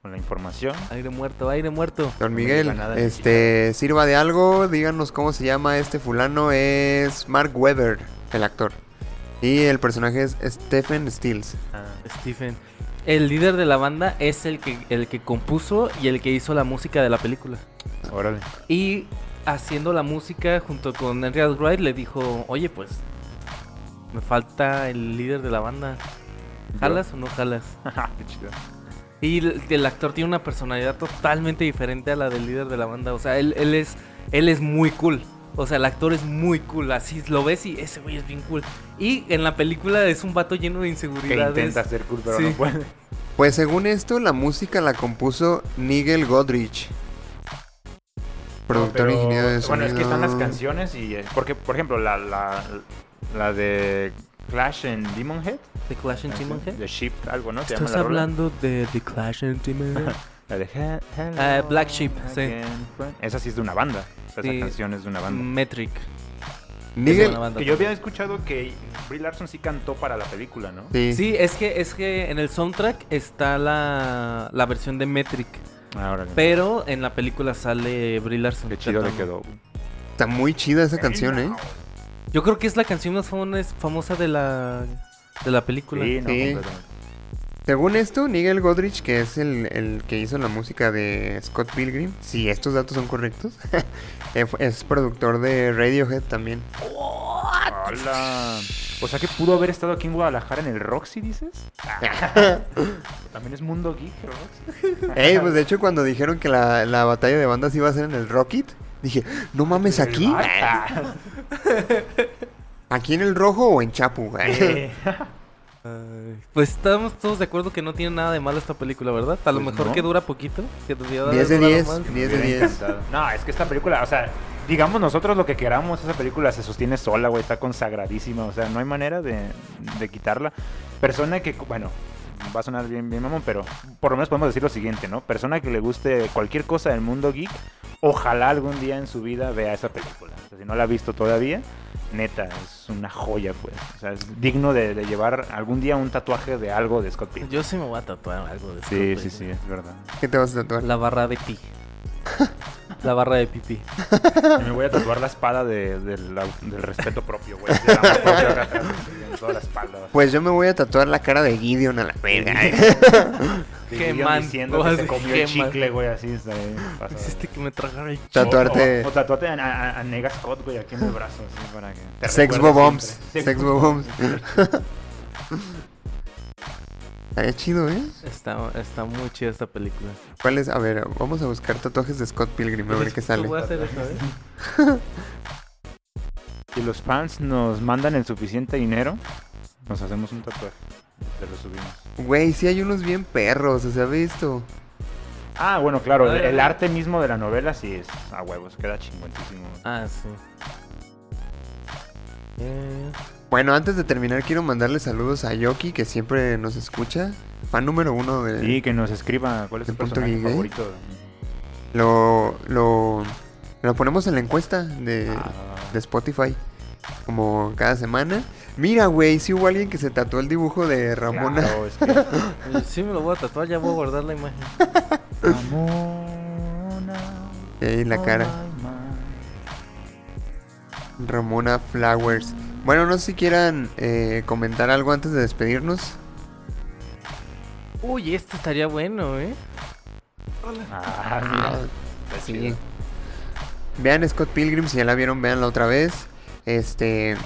S5: con, la información.
S4: Aire muerto, aire muerto.
S3: Don
S5: No
S3: Miguel, este, sirva de algo, díganos cómo se llama este fulano, es Mark Webber, el actor. Y el personaje es Stephen Stills.
S5: Ah,
S4: Stephen. El líder de la banda es el que, el que compuso y el que hizo la música de la película.
S5: órale.
S4: Y haciendo la música junto con Henry Wright le dijo, oye pues, me falta el líder de la banda. ¿Jalas o no jalas?
S5: Qué chido.
S4: Y el, el actor tiene una personalidad totalmente diferente a la del líder de la banda. O sea, él, él es, él es muy cool. O sea, el actor es muy cool. Así lo ves y ese güey es bien cool. Y en la película es un vato lleno de
S5: Que
S4: inseguridades.
S5: intenta ser cool, pero
S4: Sí.
S5: no puede.
S3: Pues según esto, la música la compuso Nigel Godrich. Productor
S5: Pero,
S3: ingeniero de sonido.
S5: Bueno, es que están las canciones y... eh, Porque, por ejemplo, la, la, la de Clash en Demonhead.
S4: The Clash and Demon Head.
S5: The Ship, algo, ¿no?
S4: ¿Estás hablando de The Clash and Demon Head?
S5: La de He- Hello
S4: Ah, Black Sheep, sí.
S5: again. Esa sí es de una banda. O sea,
S4: Sí.
S5: Esa canción es de una banda.
S4: Metric.
S3: Nigel,
S4: Es una banda
S5: Que yo había escuchado que Brie Larson sí cantó para la película, ¿no?
S3: sí.
S4: Sí, es que, es que en el soundtrack está la, la versión de Metric.
S5: Ahora
S4: Pero en la película sale Brie Larson.
S5: Qué chido le quedó.
S3: está muy chida esa canción, ¿eh?
S4: Yo creo que es la canción más famo- famosa de la, de la película.
S5: Sí, no,
S3: Sí. Según esto, Nigel Godrich, que es el, el que hizo la música de Scott Pilgrim, si estos datos son correctos, eh, es productor de Radiohead también.
S5: Hola. O sea que pudo haber estado aquí en Guadalajara en el Roxy, dices? También es Mundo Geek, Roxy.
S3: Ey, pues de hecho cuando dijeron que la, la batalla de bandas iba a ser en el Rocket, dije, no mames, ¿aquí? ¿Aquí en el rojo o en Chapu?
S5: eh,
S4: Pues estamos todos de acuerdo que no tiene nada de malo esta película, ¿verdad? A lo
S5: Pues
S4: mejor
S5: no.
S4: que dura poquito. Que debió de
S3: 10 de
S4: durar
S3: 10,
S4: más.
S3: 10
S5: me
S3: de
S5: hubiera
S3: 10.
S5: encantado. No, es que esta película, o sea, digamos nosotros lo que queramos, esa película se sostiene sola, güey, está consagradísima, o sea, no hay manera de, de quitarla. Persona que, bueno, va a sonar bien, bien mamón, pero por lo menos podemos decir lo siguiente, ¿no? Persona que le guste cualquier cosa del mundo geek, ojalá algún día en su vida vea esa película. O sea, si no la ha visto todavía, neta, es una joya, pues. O sea, es digno de, de llevar algún día un tatuaje de algo de Scott Pilgrim.
S4: Yo sí me voy a tatuar algo de
S5: Sí,
S4: esto,
S5: sí,
S4: güey.
S5: sí, es verdad.
S3: ¿Qué te vas a tatuar?
S4: La barra de pi. La barra de pipí.
S5: Y me voy a tatuar la espada de- del, del respeto propio, güey. del amor propio acá atrás, en toda la espalda.
S3: Pues yo me voy a tatuar la cara de Gideon a la verga.
S5: De
S4: Qué
S5: Gideon
S4: man-
S5: diciendo que se comió
S4: qué
S5: el chicle, güey, así está pasado.
S4: Hiciste que me tragara el ch-
S3: Tatuarte
S5: O, o, o tatuarte a, a, a Nega Scott, güey, aquí en el brazo, así para que. te
S3: Sex
S5: recuerde
S3: Bombs.
S5: siempre.
S3: Sex Bombs. Estaría chido, ¿eh?
S4: Está, está muy chida esta película.
S3: ¿Cuál es? A ver, vamos a buscar tatuajes de Scott Pilgrim a ver qué sale.
S4: Voy a hacer eso, ¿eh?
S5: Si los fans nos mandan el suficiente dinero, nos hacemos un tatuaje. Te lo subimos.
S3: Güey, sí hay unos bien perros, ¿se ha visto?
S5: Ah, bueno, claro, el, arte mismo de la novela sí es a huevos, queda chinguentísimo.
S4: Ah, sí. Eh,
S3: Bueno, antes de terminar quiero mandarle saludos a Yoki, que siempre nos escucha. Fan número uno de...
S5: Sí, que nos escriba cuál es
S3: ¿De
S5: su
S3: punto
S5: personaje favorito.
S3: Lo, lo, lo ponemos en la encuesta de,
S5: Ah.
S3: de Spotify. Como cada semana. Mira, güey, sí hubo alguien que se tatuó el dibujo de Ramona.
S5: Claro, es que-
S4: oye, sí me lo voy a tatuar, ya voy a guardar la imagen.
S5: Ramona.
S3: Ey, la cara. Ramona Flowers. Bueno, no sé si quieran eh, comentar algo antes de despedirnos.
S4: Uy, este estaría bueno, ¿eh?
S5: Ah, mira. Está
S3: Sí. Vean Scott Pilgrim, si ya la vieron, veanla otra vez. Este.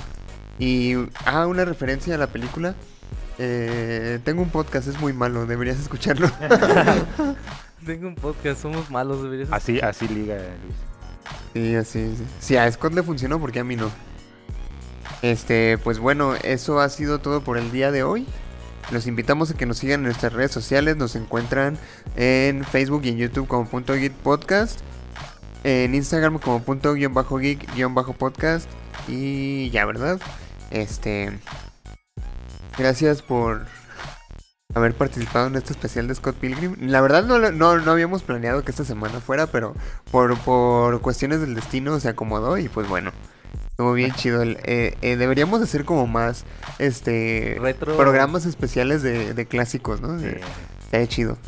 S3: Y. Ah, una referencia a la película. Eh, tengo un podcast, es muy malo, deberías escucharlo.
S4: Tengo un podcast, somos malos, deberías.
S5: Así, así liga, Luis.
S3: Sí, así. Sí. Si a Scott le funcionó, porque a mí no? Este, pues bueno, eso ha sido todo por el día de hoy. Los invitamos a que nos sigan en nuestras redes sociales. Nos encuentran en Facebook y en YouTube como punto geek podcast. En Instagram como punto guion bajo geek guion bajo podcast. Y ya, ¿verdad? Este. Gracias por haber participado en este especial de Scott Pilgrim. La verdad no, lo- no, no habíamos planeado que esta semana fuera, pero por, por cuestiones del destino se acomodó y pues bueno. Estuvo bien chido. El- eh, eh, deberíamos hacer como más este
S4: Retro.
S3: programas especiales de, de clásicos, ¿no?
S5: Sí.
S3: Estaría chido.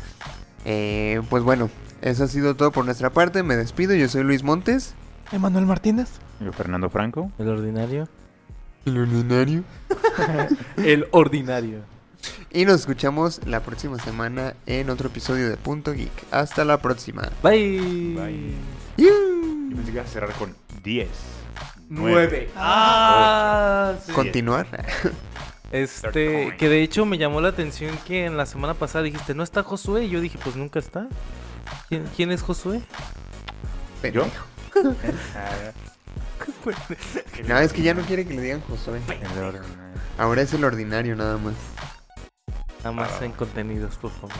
S3: Eh, pues bueno, eso ha sido todo por nuestra parte. Me despido. Yo soy Luis Montes.
S6: Emanuel Martínez.
S5: Yo, Fernando Franco.
S4: El ordinario.
S3: El ordinario.
S4: El ordinario.
S3: Y nos escuchamos la próxima semana en otro episodio de Punto Geek. Hasta la próxima.
S4: Bye.
S5: Bye.
S3: ¡Yu!
S5: Yo pensé que iba a cerrar con 10.
S4: Nueve. Ah, sí.
S3: Continuar.
S4: Este, que de hecho me llamó la atención que en la semana pasada dijiste, ¿no está Josué? Y yo dije, pues nunca está. ¿Quién, quién es Josué?
S3: Pendejo.
S5: Ah,
S3: No, es que ya no quiere que le digan Josué.
S5: eh.
S3: Ahora es el ordinario nada más.
S4: Nada más en contenidos, por favor.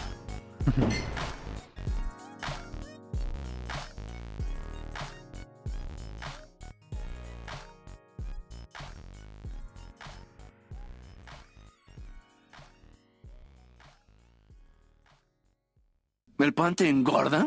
S1: ¿El pan te engorda?